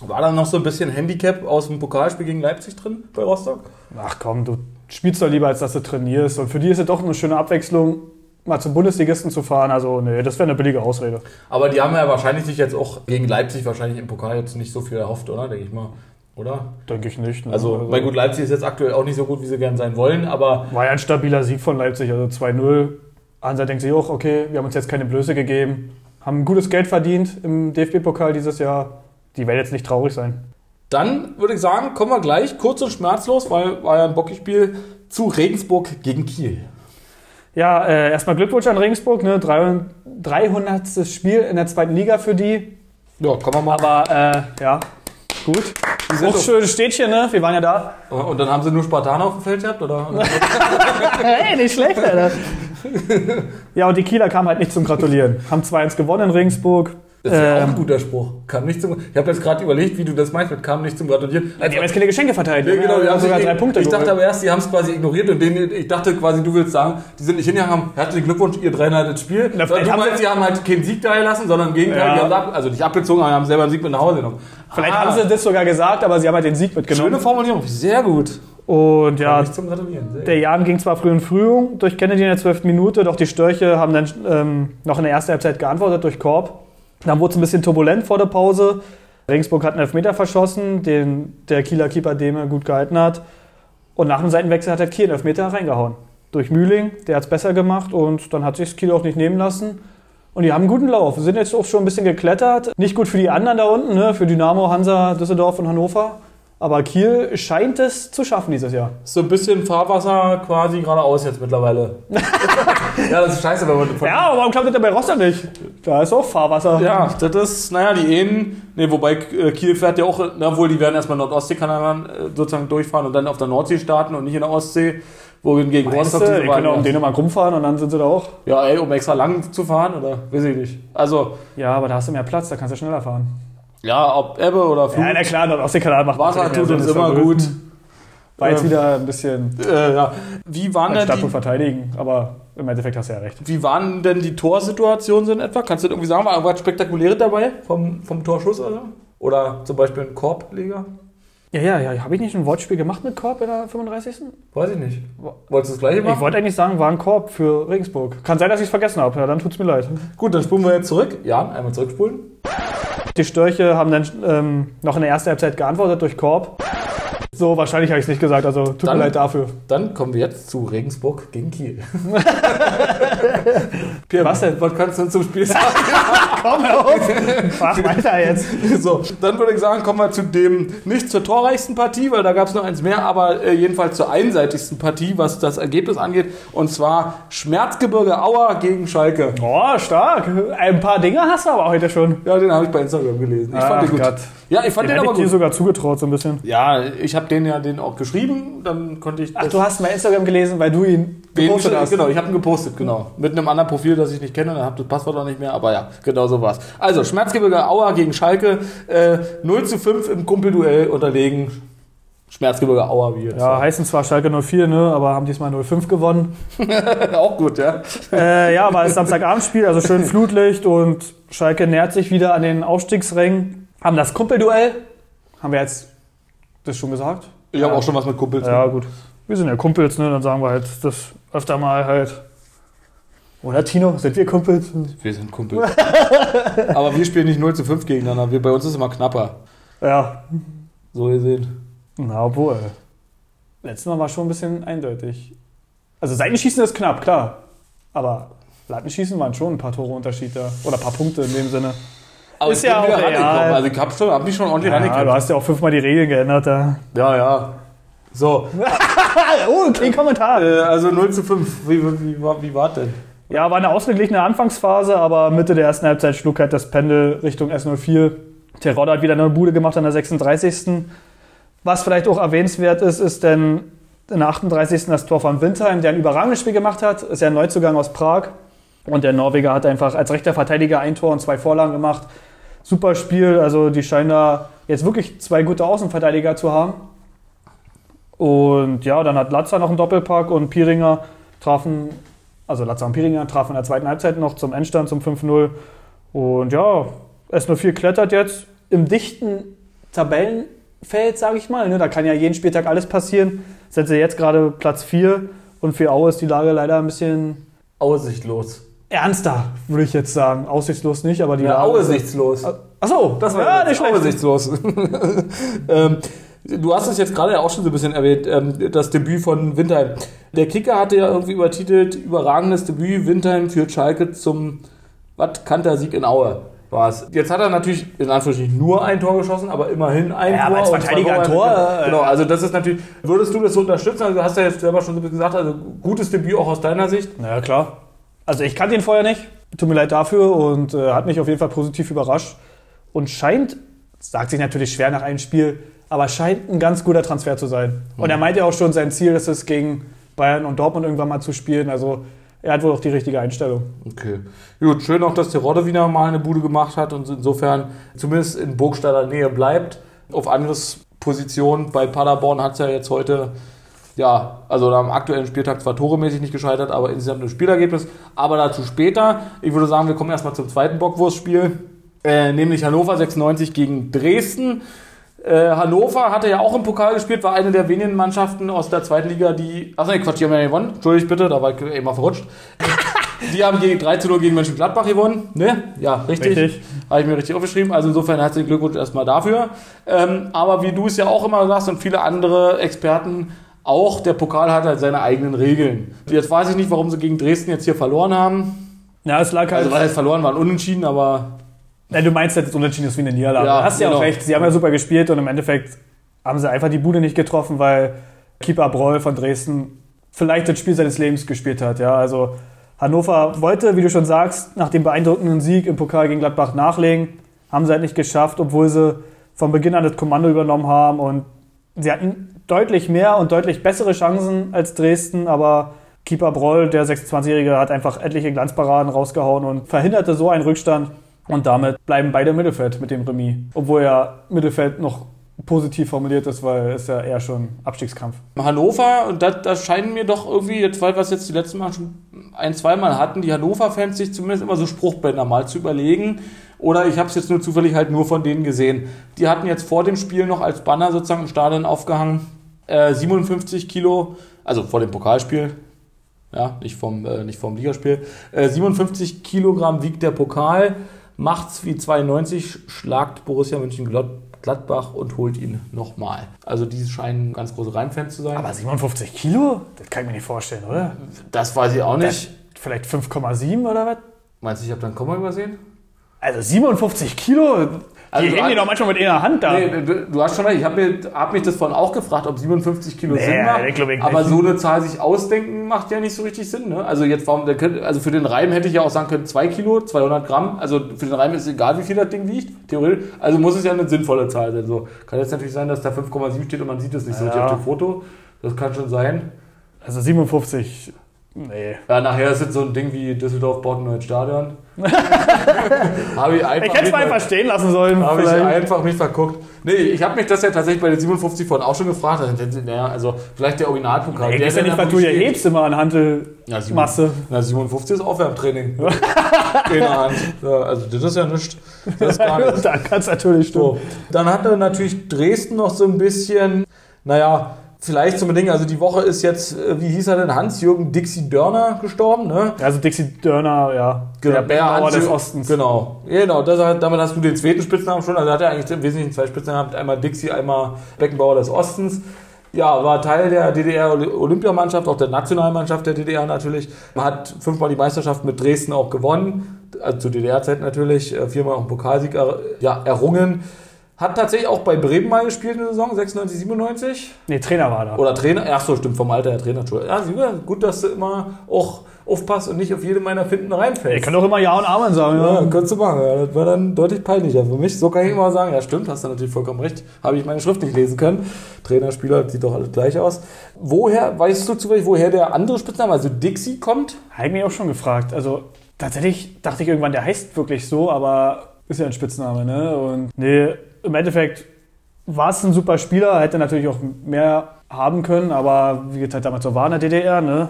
war da noch so ein bisschen Handicap aus dem Pokalspiel gegen Leipzig drin bei Rostock? Ach komm, du spielst doch lieber, als dass du trainierst. Und für die ist es doch eine schöne Abwechslung, mal zum Bundesligisten zu fahren. Also, nee, das wäre eine billige Ausrede. Aber die haben ja wahrscheinlich sich jetzt auch gegen Leipzig wahrscheinlich im Pokal jetzt nicht so viel erhofft, oder? Denke ich mal. Oder? Denke ich nicht. Ne? Also, mein gut, Leipzig ist jetzt aktuell auch nicht so gut, wie sie gern sein wollen, aber War ja ein stabiler Sieg von Leipzig, also 2-0. Hansa denkt sich auch, okay, wir haben uns jetzt keine Blöße gegeben, haben gutes Geld verdient im DFB-Pokal dieses Jahr. Die werden jetzt nicht traurig sein. dann würde ich sagen, kommen wir gleich kurz und schmerzlos, weil war ja ein Bockig-Spiel, zu Regensburg gegen Kiel. Ja, äh, erstmal Glückwunsch an Regensburg, ne? 300. 300. Spiel in der zweiten Liga für die. Ja, kommen wir mal. Aber äh, ja, gut. Die Auch schönes Städtchen, ne? Wir waren ja da. Und dann haben sie nur Spartaner auf dem Feld gehabt, oder? Hey, nicht schlecht, Alter. Ja, und die Kieler kamen halt nicht zum Gratulieren. Haben 2-1 gewonnen in Regensburg. Das ist ja auch Ähm, ein guter Spruch. Kam nicht zum, ich habe jetzt gerade überlegt, wie du das meinst mit kam nicht zum Gratulieren. die haben jetzt keine Geschenke verteilt. Ja, genau, die haben sogar drei Punkte Ich dachte aber erst, die haben es quasi ignoriert und denen, ich dachte quasi, du willst sagen, die sind nicht hingegangen, haben herzlichen Glückwunsch, ihr dreieinhalb Spiel. Na, du haben meinst, sie- sie haben halt keinen Sieg da gelassen, sondern im Gegenteil, Ja. die haben ab, also nicht abgezogen, aber haben selber einen Sieg mit nach Hause genommen. Vielleicht Ah, haben sie das sogar gesagt, aber sie haben halt den Sieg mitgenommen. Schöne Formulierung, sehr gut. Und ja, der Jan ging zwar früh in Führung durch Kennedy in der 12. Minute, doch die Störche haben dann ähm, noch in der ersten Halbzeit geantwortet durch Korb. Dann wurde es ein bisschen turbulent vor der Pause. Regensburg hat einen Elfmeter verschossen, den der Kieler Keeper Deme gut gehalten hat. Und nach dem Seitenwechsel hat der Kiel einen Elfmeter reingehauen. Durch Mühling, der hat es besser gemacht und dann hat sich Kiel auch nicht nehmen lassen. Und die haben einen guten Lauf. Sind jetzt auch schon ein bisschen geklettert. Nicht gut für die anderen da unten, ne? für Dynamo, Hansa, Düsseldorf und Hannover. Aber Kiel scheint es zu schaffen dieses Jahr. So ein bisschen Fahrwasser quasi geradeaus jetzt mittlerweile. ja, das ist scheiße, wenn man Ja, aber warum klappt das denn bei Rostock nicht? Da ist auch Fahrwasser. Ja, das ist, naja, die Ehen, nee, wobei äh, Kiel fährt ja auch, na wohl, die werden erstmal Nord-Ostsee-Kanal äh, sozusagen durchfahren und dann auf der Nordsee starten und nicht in der Ostsee, wohingegen Meinst Rostock die können auch um Dänemark rumfahren und dann sind sie da auch. Ja, ey, um extra lang zu fahren oder weiß ich nicht. Also, Ja, aber da hast du mehr Platz, da kannst du schneller fahren. Ja, ob Ebbe oder Flut, Ja, na klar, dort Ostseekanal macht Wasser tut uns immer gut. War jetzt Ähm, wieder ein bisschen Äh, ja. Wie waren denn die, verteidigen, aber im Endeffekt hast du ja recht. wie waren denn die Torsituationen so in etwa? Kannst du das irgendwie sagen, war irgendwas Spektakuläres dabei vom, vom Torschuss oder so? Oder zum Beispiel ein Korbleger? Ja, ja, ja. Habe ich nicht ein Wortspiel gemacht mit Korb in der 35. Weiß ich nicht. Wolltest du das gleiche Ich machen? wollte eigentlich sagen, war ein Korb für Regensburg. Kann sein, dass ich es vergessen habe. Ja, dann tut's mir leid. Gut, dann spulen wir jetzt zurück. Jan, einmal zurückspulen. Die Störche haben dann ähm, noch in der ersten Halbzeit geantwortet durch Korb. So, wahrscheinlich habe ich es nicht gesagt, also tut Dann- mir leid dafür. Dann kommen wir jetzt zu Regensburg gegen Kiel. Pierre, Was denn? Was kannst du denn zum Spiel sagen? Komm auf! Mach weiter jetzt. so, dann würde ich sagen, kommen wir zu dem, nicht zur torreichsten Partie, weil da gab es noch eins mehr, aber äh, jedenfalls zur einseitigsten Partie, was das Ergebnis angeht. Und zwar Schmerzgebirge Auer gegen Schalke. Oh, stark. Ein paar Dinge hast du aber heute schon. Ja, den habe ich bei Instagram gelesen. Ich fand den gut. Gott. Ja, ich fand Den den, aber ich dir gut. sogar zugetraut, so ein bisschen. Ja, ich habe den ja den auch geschrieben, dann konnte ich Ach, du hast mein Instagram gelesen, weil du ihn Den, gepostet hast. genau, ich habe ihn gepostet, genau. Mit einem anderen Profil, das ich nicht kenne, dann habe das Passwort auch nicht mehr, aber ja, genau so war's. Also, Schmerzgebirge Auer gegen Schalke, äh, 0 zu 5 im Kumpelduell unterlegen. Schmerzgebirge Auer, wie jetzt. Ja, heißen zwar Schalke 04, ne, aber haben diesmal 05 gewonnen. auch gut, ja. äh, ja, war es Samstagabendspiel, also schön Flutlicht und Schalke nähert sich wieder an den Aufstiegsrängen. Haben das Kumpelduell. Haben wir jetzt das schon gesagt? Ich habe auch schon was mit Kumpels. Ja, gut. Wir sind ja Kumpels, ne? Dann sagen wir halt das öfter mal halt. Oder Tino, sind wir Kumpels? Wir sind Kumpel. Aber wir spielen nicht 0 zu 5 gegeneinander. Wir, bei uns ist es immer knapper. Ja. So gesehen. Na, obwohl. Letztes Mal war schon ein bisschen eindeutig. Also Seitenschießen ist knapp, klar. Aber Lattenschießen waren schon ein paar Tore Unterschied da. Oder ein paar Punkte in dem Sinne. Aber Ist ja bin wieder auch real. Also ich hab, schon, hab mich schon ordentlich Ja, du rangekommen. hast ja auch fünfmal die Regeln geändert da. Ja, ja. So, oh, kein Kommentar. äh, also 0 zu 5. Wie, wie, wie, war- wie war denn? Ja, war eine ausgeglichene Anfangsphase, aber Mitte der ersten Halbzeit schlug halt das Pendel Richtung S04. Terodde hat wieder eine Bude gemacht an der 36. Was vielleicht auch erwähnenswert ist, ist denn in der 38. das Tor von Windheim, der ein überragendes Spiel gemacht hat. Ist ja ein Neuzugang aus Prag. Und der Norweger hat einfach als rechter Verteidiger ein Tor und zwei Vorlagen gemacht. Super Spiel. Also die scheinen da jetzt wirklich zwei gute Außenverteidiger zu haben. Und ja, dann hat Latzer noch einen Doppelpack und Piringer trafen, also Latzer und Piringer trafen in der zweiten Halbzeit noch zum Endstand zum 5-0. Und ja, S04 klettert jetzt im dichten Tabellenfeld, sage ich mal. Ne? Da kann ja jeden Spieltag alles passieren. Sind sie jetzt gerade Platz 4 und für Aue ist die Lage leider ein bisschen Aussichtlos. Ernster, würde ich jetzt sagen. Aussichtslos nicht, aber die Ja, aussichtslos. Achso, Das war ja, ja nicht schlecht. aussichtslos. ähm, du hast es jetzt gerade ja auch schon so ein bisschen erwähnt, ähm, das Debüt von Windheim. Der Kicker hatte ja irgendwie übertitelt, überragendes Debüt, Windheim führt Schalke zum was Kantersieg in Aue. War's. Jetzt hat er natürlich in Anführungsstrichen nur ein Tor geschossen, aber immerhin ein Ja, Tor. aber als Verteidiger Tore. Tor, äh, Genau, also das ist natürlich. Würdest du das so unterstützen? Also du hast ja jetzt selber schon so ein bisschen gesagt, also gutes Debüt auch aus deiner Sicht. Na ja, klar. Also ich kannte ihn vorher nicht. Tut mir leid dafür und äh, hat mich auf jeden Fall positiv überrascht. Und scheint, sagt sich natürlich schwer nach einem Spiel, aber scheint ein ganz guter Transfer zu sein. Und er meinte ja auch schon, sein Ziel ist es, gegen Bayern und Dortmund irgendwann mal zu spielen. Also er hat wohl auch die richtige Einstellung. Okay. Gut, schön auch, dass der Rodde wieder mal eine Bude gemacht hat und insofern zumindest in Burgstaller Nähe bleibt. Auf anderes Position bei Paderborn hat es ja jetzt heute, ja, also am aktuellen Spieltag zwar toremäßig nicht gescheitert, aber insgesamt ein Spielergebnis. Aber dazu später. Ich würde sagen, wir kommen erstmal zum zweiten Bockwurstspiel, äh, nämlich Hannover 96 gegen Dresden. Äh, Hannover hatte ja auch im Pokal gespielt, war eine der wenigen Mannschaften aus der zweiten Liga, die. Achso, nee, Quatsch, die haben ja gewonnen. Entschuldigt bitte, da war ich eben mal verrutscht. Die haben gegen 3 zu 0 gegen Mönchengladbach gewonnen. Ne? Ja, richtig. Richtig. Habe ich mir richtig aufgeschrieben. Also insofern herzlichen Glückwunsch erstmal dafür. Ähm, aber wie du es ja auch immer sagst und viele andere Experten, auch der Pokal hat halt seine eigenen Regeln. Jetzt weiß ich nicht, warum sie gegen Dresden jetzt hier verloren haben. Ja, es lag halt. Also, weil es verloren waren, unentschieden, aber Ja, du meinst jetzt unentschieden ist wie eine Niederlage. Ja, du hast ja genau. auch recht. Sie haben ja super gespielt und im Endeffekt haben sie einfach die Bude nicht getroffen, weil Keeper Broll von Dresden vielleicht das Spiel seines Lebens gespielt hat. Ja, also Hannover wollte, wie du schon sagst, nach dem beeindruckenden Sieg im Pokal gegen Gladbach nachlegen. Haben sie halt nicht geschafft, obwohl sie von Beginn an das Kommando übernommen haben und sie hatten deutlich mehr und deutlich bessere Chancen als Dresden, aber Keeper Broll, der 26-Jährige, hat einfach etliche Glanzparaden rausgehauen und verhinderte so einen Rückstand. Und damit bleiben beide im Mittelfeld mit dem Remis. Obwohl ja Mittelfeld noch positiv formuliert ist, weil es ja eher schon Abstiegskampf. Hannover, und das, das scheinen mir doch irgendwie, jetzt, weil wir es jetzt die letzten Mal schon ein, zweimal hatten, die Hannover-Fans sich zumindest immer so Spruchbänder mal zu überlegen. Oder ich habe es jetzt nur zufällig halt nur von denen gesehen. Die hatten jetzt vor dem Spiel noch als Banner sozusagen im Stadion aufgehangen, äh, 57 Kilo, also vor dem Pokalspiel, ja, nicht vom, äh, nicht vom Ligaspiel, äh, 57 Kilogramm wiegt der Pokal, macht's wie 92, schlagt Borussia Mönchengladbach und holt ihn nochmal. Also die scheinen ganz große Reimfans zu sein. Aber 57 Kilo? Das kann ich mir nicht vorstellen, oder? das weiß ich auch nicht. Vielleicht 5,7 oder was? Meinst du, ich habe dann Komma übersehen? Also 57 Kilo? Also die hängen die hast- doch manchmal mit einer Hand da. Nee, du, du hast schon recht. Ich habe mir, hab mich das vorhin auch gefragt, ob 57 Kilo Nee, Sinn macht. glaub ich aber nicht. so eine Zahl sich ausdenken macht ja nicht so richtig Sinn. Ne? Also jetzt warum, also für den Reim hätte ich ja auch sagen können 2 Kilo, 200 Gramm. Also für den Reim ist egal, wie viel das Ding wiegt. Theoretisch. Also muss es ja eine sinnvolle Zahl sein. So kann jetzt natürlich sein, dass da 5,7 steht und man sieht es nicht so Ja. richtig auf dem Foto. Das kann schon sein. Also 57, nee. Ja, nachher ist es so ein Ding wie Düsseldorf baut ein neues Stadion. habe ich einfach Ich hätte es mal einfach stehen lassen sollen. Habe ich einfach nicht verguckt. Nee, ich habe mich das ja tatsächlich bei den 57 vorhin auch schon gefragt. Also, Naja, also vielleicht der Originalpokal. Ich Der weiß ja nicht, was du steht. hebst immer an Ja, Handelmasse. Na, 57 ist Aufwärmtraining. In der Hand. Ja, also das ist ja nichts. Das ist gar nichts. da kann es natürlich stimmen. So. Dann hatte natürlich Dresden noch so ein bisschen, naja, Vielleicht zum Bedingen, also die Woche ist jetzt, äh, wie hieß er denn, Hans-Jürgen Dixie Dörner gestorben, ne? Also Dixie Dörner, ja. Genau, der Hans- des Ostens. Genau, genau. Das, damit hast du den zweiten Spitznamen schon. Also hat er eigentlich im Wesentlichen zwei Spitznamen gehabt. Einmal Dixie, einmal Beckenbauer des Ostens. Ja, war Teil der DDR-Olympiamannschaft, auch der Nationalmannschaft der DDR natürlich. Man hat fünfmal die Meisterschaft mit Dresden auch gewonnen. Also zur DDR-Zeit natürlich. Äh, Viermal auch einen Pokalsieg er, ja, errungen. Hat tatsächlich auch bei Bremen mal gespielt in der Saison, 96, 97. Nee, Trainer war da. Oder Trainer, ach so, stimmt, vom Alter her Trainer. Ja, mal, gut, dass du immer auch aufpasst und nicht auf jede meiner Finden reinfällst. könnt doch immer Ja und Amen sagen. Ja, Ja. kannst du machen. Ja, das war dann deutlich peinlicher für mich. So kann ich immer sagen, ja stimmt, hast du natürlich vollkommen recht. Habe ich meine Schrift nicht lesen können. Trainer, Spieler, sieht doch alles gleich aus. Woher, weißt du zufällig, woher der andere Spitzname, also Dixie, kommt? Habe ich mich auch schon gefragt. Also tatsächlich dachte ich irgendwann, der heißt wirklich so, aber ist ja ein Spitzname, ne? Und nee, im Endeffekt war es ein super Spieler, hätte natürlich auch mehr haben können, aber wie gesagt, damals so war in der DDR, ne?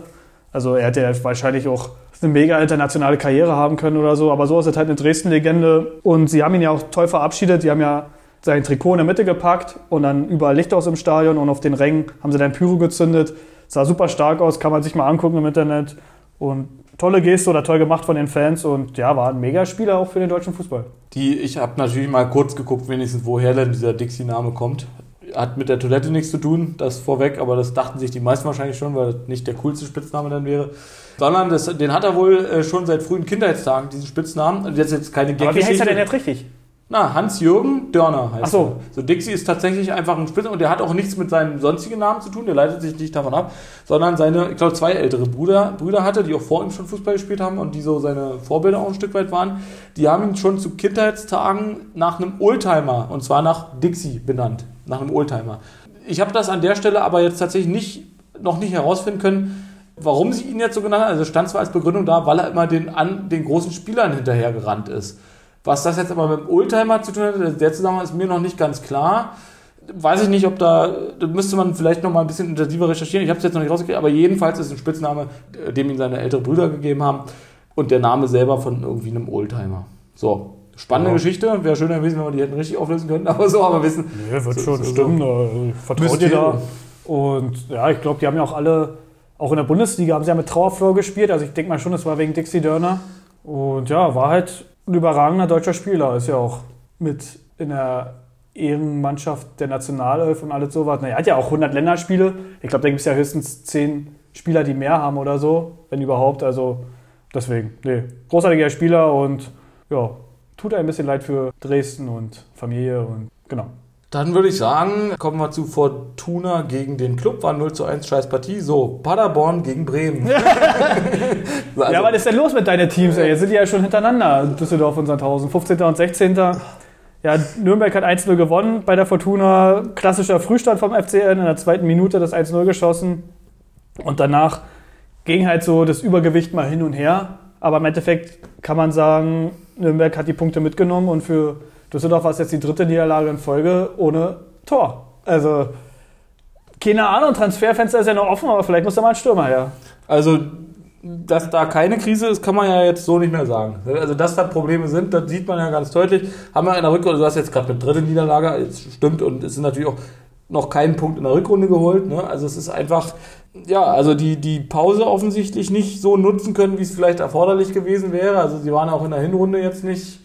Also er hätte ja wahrscheinlich auch eine mega internationale Karriere haben können oder so, aber so ist er halt eine Dresden-Legende und sie haben ihn ja auch toll verabschiedet, sie haben ja sein Trikot in der Mitte gepackt und dann überall Licht aus im Stadion und auf den Rängen haben sie dann Pyro gezündet. Sah super stark aus, kann man sich mal angucken im Internet. Und tolle Geste oder toll gemacht von den Fans und ja, war ein Megaspieler auch für den deutschen Fußball. Die, ich habe natürlich mal kurz geguckt, wenigstens woher denn dieser Dixie-Name kommt. Hat mit der Toilette nichts zu tun, das vorweg, aber das dachten sich die meisten wahrscheinlich schon, weil das nicht der coolste Spitzname dann wäre. Sondern das, den hat er wohl äh, schon seit frühen Kindheitstagen, diesen Spitznamen. Und jetzt jetzt keine Aber wie heißt er denn jetzt richtig? Na, Hans-Jürgen Dörner heißt Ach so. er. So, Dixie ist tatsächlich einfach ein Spitzname und der hat auch nichts mit seinem sonstigen Namen zu tun, der leitet sich nicht davon ab, sondern seine, ich glaube, zwei ältere Brüder, Brüder hatte, die auch vor ihm schon Fußball gespielt haben und die so seine Vorbilder auch ein Stück weit waren. Die haben ihn schon zu Kindheitstagen nach einem Oldtimer, und zwar nach Dixie benannt, nach einem Oldtimer. Ich habe das an der Stelle aber jetzt tatsächlich nicht, noch nicht herausfinden können, warum sie ihn jetzt so genannt haben. Also stand zwar als Begründung da, weil er immer den, an, den großen Spielern hinterhergerannt ist. Was das jetzt aber mit dem Oldtimer zu tun hat, der Zusammenhang ist mir noch nicht ganz klar. Weiß ich nicht, ob da, da müsste man vielleicht noch mal ein bisschen intensiver recherchieren. Ich habe es jetzt noch nicht rausgekriegt, aber jedenfalls ist es ein Spitzname, dem ihn seine älteren Brüder gegeben haben und der Name selber von irgendwie einem Oldtimer. So, spannende Ja. Geschichte. Wäre schön gewesen, wenn wir die hätten richtig auflösen können, aber so haben wir wissen. Nee, wird So- schon so- stimmen. äh, Vertraut ihr da? Und ja, ich glaube, die haben ja auch alle, auch in der Bundesliga, haben sie ja mit Trauerflor gespielt. Also ich denke mal schon, das war wegen Dixie Dörner. Und ja, war halt ein überragender deutscher Spieler. Ist ja auch mit in der Ehrenmannschaft der Nationalelf und alles sowas. Na, er hat ja auch 100 Länderspiele. Ich glaube, da gibt es ja höchstens 10 Spieler, die mehr haben oder so, wenn überhaupt. Also deswegen, nee, großartiger Spieler und ja, tut ein bisschen leid für Dresden und Familie und genau. Dann würde ich sagen, kommen wir zu Fortuna gegen den Club. War 0 zu 1 scheiß Partie. So, Paderborn gegen Bremen. also, ja, was ist denn los mit deinen Teams? Ey? Jetzt sind die ja schon hintereinander, Düsseldorf und Sandhausen. 15. und 16. Ja, Nürnberg hat 1-0 gewonnen bei der Fortuna. Klassischer Frühstand vom FCN in der zweiten Minute das 1-0 geschossen. Und danach ging halt so das Übergewicht mal hin und her. Aber im Endeffekt kann man sagen, Nürnberg hat die Punkte mitgenommen und für Düsseldorf war jetzt die dritte Niederlage in Folge ohne Tor. Also, keine Ahnung, Transferfenster ist ja noch offen, aber vielleicht muss da mal ein Stürmer her. also, dass da keine Krise ist, kann man ja jetzt so nicht mehr sagen. Also, dass da Probleme sind, das sieht man ja ganz deutlich. Haben wir in der Rückrunde, du hast jetzt gerade eine dritte Niederlage, jetzt stimmt, und es sind natürlich auch noch keinen Punkt in der Rückrunde geholt. Ne? Also, es ist einfach, ja, also die, die Pause offensichtlich nicht so nutzen können, wie es vielleicht erforderlich gewesen wäre. Also, sie waren auch in der Hinrunde jetzt nicht.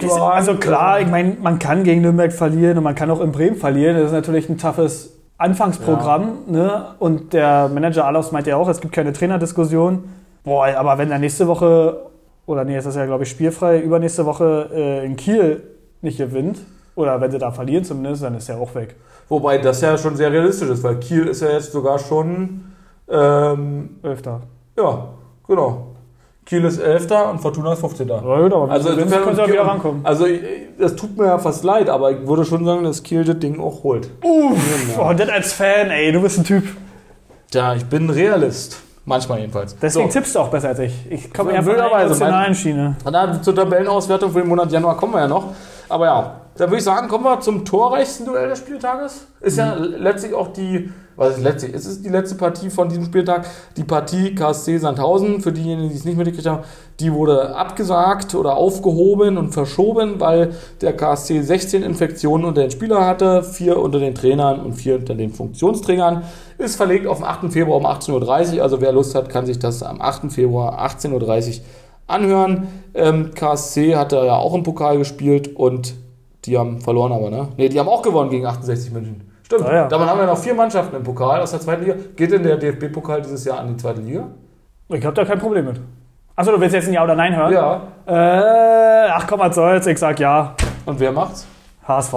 Das, also klar, ich meine, man kann gegen Nürnberg verlieren und man kann auch in Bremen verlieren. Das ist natürlich ein toughes Anfangsprogramm. Ne? Und der Manager Alaus meinte ja auch, es gibt keine Trainerdiskussion. Boah, aber wenn er nächste Woche, oder nee, jetzt ist ja glaube ich spielfrei, übernächste Woche äh, in Kiel nicht gewinnt, oder wenn sie da verlieren zumindest, dann ist er auch weg. Wobei das ja schon sehr realistisch ist, weil Kiel ist ja jetzt sogar schon, ähm, Öfter. ja, genau. Kiel ist Elfter und Fortuna ist 15. Ja, gut, aber Also wenn können sie ja wieder rankommen. Also ich- das tut mir ja fast leid, aber ich würde schon sagen, dass Kiel das Ding auch holt. Uff, Ja. oh, das als Fan, ey, du bist ein Typ. Tja, ich bin Realist. Manchmal jedenfalls. Deswegen so. tippst du auch besser als ich. Ich komme eher von der emotionalen Schiene. Na, zur Tabellenauswertung für den Monat Januar kommen wir ja noch. Aber ja, Dann würde ich sagen, kommen wir zum torreichsten Duell des Spieltages. Ist ja letztlich auch die, was ist letztlich? Es ist die letzte Partie von diesem Spieltag. Die Partie KSC Sandhausen, für diejenigen, die es nicht mitgekriegt haben, die wurde abgesagt oder aufgehoben und verschoben, weil der KSC 16 Infektionen unter den Spielern hatte, vier unter den Trainern und vier unter den Funktionsträgern. Ist verlegt auf den 8. Februar um 18.30 Uhr. Also wer Lust hat, kann sich das am 8. Februar 18.30 Uhr anhören. Ähm, KSC hat da ja auch im Pokal gespielt und die haben verloren aber, ne? Ne, die haben auch gewonnen gegen 68 München. Stimmt. Ah, ja. Dabei haben wir noch vier Mannschaften im Pokal aus der zweiten Liga. Geht denn der DFB-Pokal dieses Jahr an die zweite Liga? Ich habe da kein Problem mit. Achso, du willst jetzt ein Ja oder Nein hören? Ja. Äh, ach komm, was soll's, ich sag ja. Und wer macht's? HSV.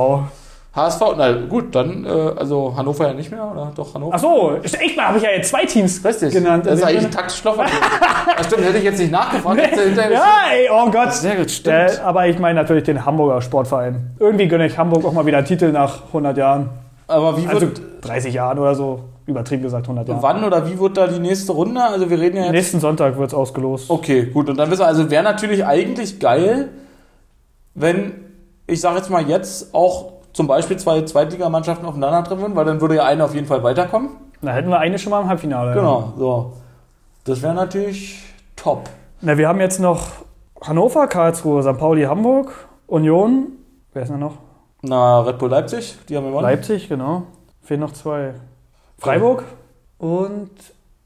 HSV? Na gut, dann, äh, also Hannover ja nicht mehr, oder? Doch, Hannover? Achso, echt mal, habe ich ja jetzt zwei Teams Richtig. genannt. Das ist eigentlich taktisch schloff. ja, stimmt, hätte ich jetzt nicht nachgefragt. ich hinterher ja, ey, oh Gott. Sehr gut, stimmt. Äh, aber ich meine natürlich den Hamburger Sportverein. Irgendwie gönne ich Hamburg auch mal wieder einen Titel nach 100 Jahren. Aber wie Also wird, 30 Jahren oder so. Übertrieben gesagt 100 Jahre. wann oder wie wird da die nächste Runde? Also wir reden ja jetzt... Nächsten Sonntag wird's ausgelost. Okay, gut. Und dann wissen wir, also wäre natürlich eigentlich geil, wenn, ich sage jetzt mal jetzt auch zum Beispiel zwei Zweitligamannschaften aufeinandertreffen würden, weil dann würde ja eine auf jeden Fall weiterkommen. Da hätten wir eine schon mal im Halbfinale. Genau, so. Das wäre natürlich top. Na, wir haben jetzt noch Hannover, Karlsruhe, St. Pauli, Hamburg, Union. Wer ist denn noch? Na, Red Bull Leipzig, die haben gewonnen. Leipzig, genau. Fehlen noch zwei. Freiburg und.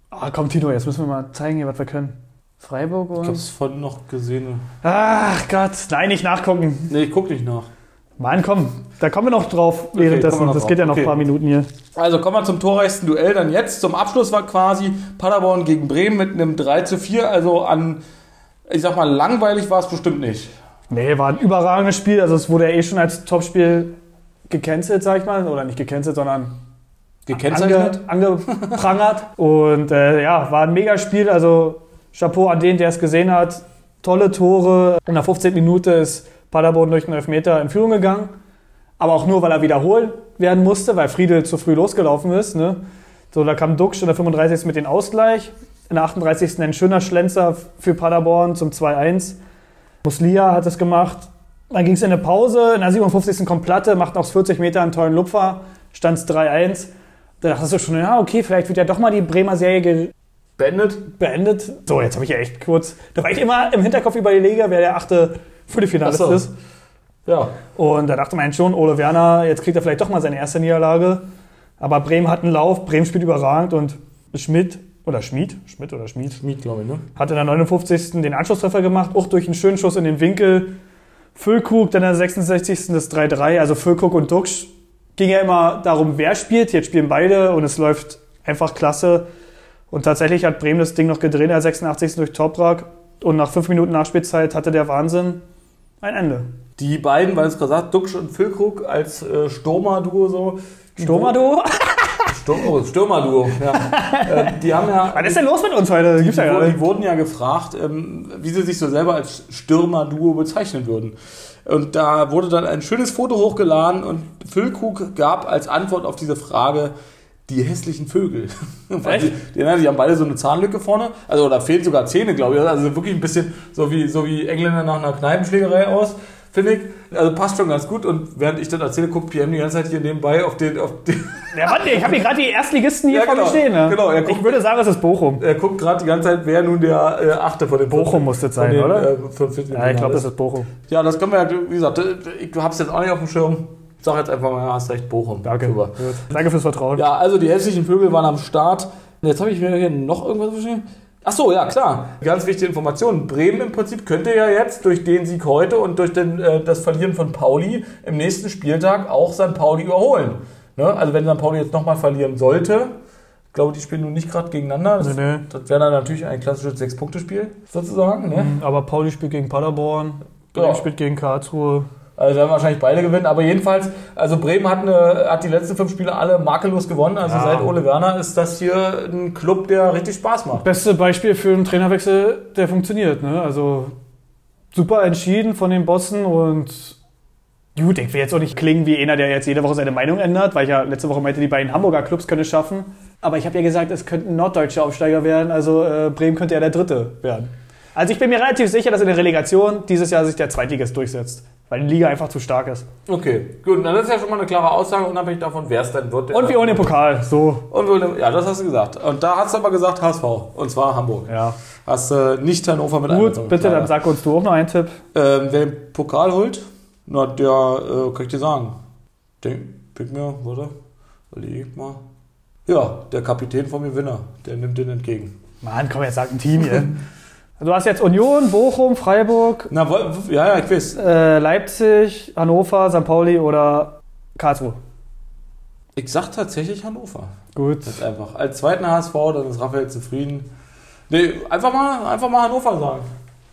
Ah, komm, Tino, jetzt müssen wir mal zeigen, hier, was wir können. Freiburg Ich und. hab's vorhin noch gesehen. Ach Gott, nein, nicht nachgucken. Nee, ich guck nicht nach. Mann, komm, da kommen wir noch drauf kommen währenddessen. wir noch das drauf. geht ja noch Okay. ein paar Minuten hier. Also kommen wir zum torreichsten Duell dann jetzt. Zum Abschluss war quasi Paderborn gegen Bremen mit einem 3 zu 4. Also an, ich sag mal, langweilig war es bestimmt nicht. Nee, war ein überragendes Spiel. Also es wurde ja eh schon als Topspiel gecancelt, sag ich mal. Oder nicht gecancelt, sondern Gekennzeichnet. ange, angeprangert. Und äh, ja, war ein Megaspiel. Also Chapeau an den, der es gesehen hat. Tolle Tore. In der 15. Minute ist Paderborn durch den Elfmeter in Führung gegangen. Aber auch nur, weil er wiederholt werden musste, weil Friedel zu früh losgelaufen ist. Ne? So, da kam Duxch in der 35. mit dem Ausgleich. In der 38. ein schöner Schlenzer für Paderborn zum 2-1. Muslia hat es gemacht. Dann ging es in eine Pause. In der 57. kommt Platte, macht aus 40 Metern einen tollen Lupfer. Stand es 3-1. Da dachtest du schon, ja, okay, vielleicht wird ja doch mal die Bremer Serie Beendet. beendet. So, jetzt habe ich ja echt kurz. Da war ich immer im Hinterkopf überlegen, wer der achte Viertelfinalist so. ist. Ja. Und da dachte man schon, Ole Werner, jetzt kriegt er vielleicht doch mal seine erste Niederlage. Aber Bremen hat einen Lauf, Bremen spielt überragend und Schmidt oder Schmied, Schmidt oder Schmied, Schmied, glaube ich, ne? hat in der 59. den Anschlusstreffer gemacht, auch durch einen schönen Schuss in den Winkel. Füllkrug dann in der 66. das 3-3, also Füllkrug und Duxch. Ging ja immer darum, wer spielt. Jetzt spielen beide und es läuft einfach klasse. Und tatsächlich hat Bremen das Ding noch gedreht in der 86. durch Toprak. Und nach fünf Minuten Nachspielzeit hatte der Wahnsinn ein Ende. Die beiden, weil es gerade sagt, Duxch und Füllkrug als äh, Stürmer-Duo so. Stürmer-Duo? Oh, Stürmer-Duo, ja. äh, die haben ja. Was ist denn los mit uns heute? Gibt's ja die, die wurden ja gefragt, ähm, wie sie sich so selber als Stürmer-Duo bezeichnen würden. Und da wurde dann ein schönes Foto hochgeladen und Füllkrug gab als Antwort auf diese Frage die hässlichen Vögel. Echt? die, die, ne, die haben beide so eine Zahnlücke vorne. Also da fehlen sogar Zähne, glaube ich. Also wirklich ein bisschen so wie, so wie Engländer nach einer Kneipenschlägerei aus, finde ich. Also passt schon ganz gut. Und während ich das erzähle, guckt PM die ganze Zeit hier nebenbei auf den, auf den Ja, warte, ich habe hier gerade die Erstligisten hier Ja, vor mir genau. stehen. Ne? Genau, er guckt- ich würde sagen, es ist Bochum. er guckt gerade die ganze Zeit, wer nun der äh, Achte von den Bochum muss das sein, den, oder? Äh, Ja, ich glaube, das ist. Bochum. Ja, das können wir ja, wie gesagt, ich hab's jetzt auch nicht auf dem Schirm. Ich sag jetzt einfach mal, ja, hast recht, Bochum. Danke. Super. Danke fürs Vertrauen. Ja, also die hässlichen Vögel waren am Start. Jetzt habe ich mir hier noch irgendwas geschrieben. Ach so, ja klar. Ganz wichtige Information. Bremen im Prinzip könnte ja jetzt durch den Sieg heute und durch den, äh, das Verlieren von Pauli im nächsten Spieltag auch St. Pauli überholen. Ne? Also wenn St. Pauli jetzt nochmal verlieren sollte, ich glaube, die spielen nun nicht gerade gegeneinander. Das, Nee, nee. das wäre dann natürlich ein klassisches Sechs-Punkte-Spiel, sozusagen. Ne? Aber Pauli spielt gegen Paderborn, Ja. Bremen spielt gegen Karlsruhe. Also werden wahrscheinlich beide gewinnen, aber jedenfalls, also Bremen hat, eine, hat die letzten fünf Spiele alle makellos gewonnen. Also Ja. seit Ole Werner ist das hier ein Club, der richtig Spaß macht. Beste Beispiel für einen Trainerwechsel, der funktioniert. Ne? Also super entschieden von den Bossen und gut, ich will jetzt auch nicht klingen wie einer, der jetzt jede Woche seine Meinung ändert, weil ich ja letzte Woche meinte, die beiden Hamburger Clubs können es schaffen. Aber ich habe ja gesagt, es könnten norddeutsche Aufsteiger werden, also äh, Bremen könnte ja der dritte werden. Also ich bin mir relativ sicher, dass in der Relegation dieses Jahr sich der Zweitligist durchsetzt. Weil die Liga einfach zu stark ist. Okay, gut. Das ist ja schon mal eine klare Aussage, unabhängig davon, wer es denn wird. Und wir holen den Pokal, so. Und wir, ja, das hast du gesagt. Und da hast du aber gesagt HSV. Und zwar Hamburg. Ja. Hast du nicht Hannover mit. Gut, bitte, Leider. dann sag uns du auch noch einen Tipp. Ähm, wer den Pokal holt, na, der, äh, kann ich dir sagen. Denk, pick mir, warte, überleg mal. Ja, der Kapitän vom Gewinner, der nimmt den entgegen. Mann, komm, jetzt sag ein Team hier. Du hast jetzt Union, Bochum, Freiburg, Na, ja, ja, ich weiß. äh, Leipzig, Hannover, St. Pauli oder Karlsruhe. Ich sag tatsächlich Hannover. Gut. Ganz einfach. Als zweiten HSV, dann ist Raphael zufrieden. Nee, einfach mal, einfach mal Hannover sagen.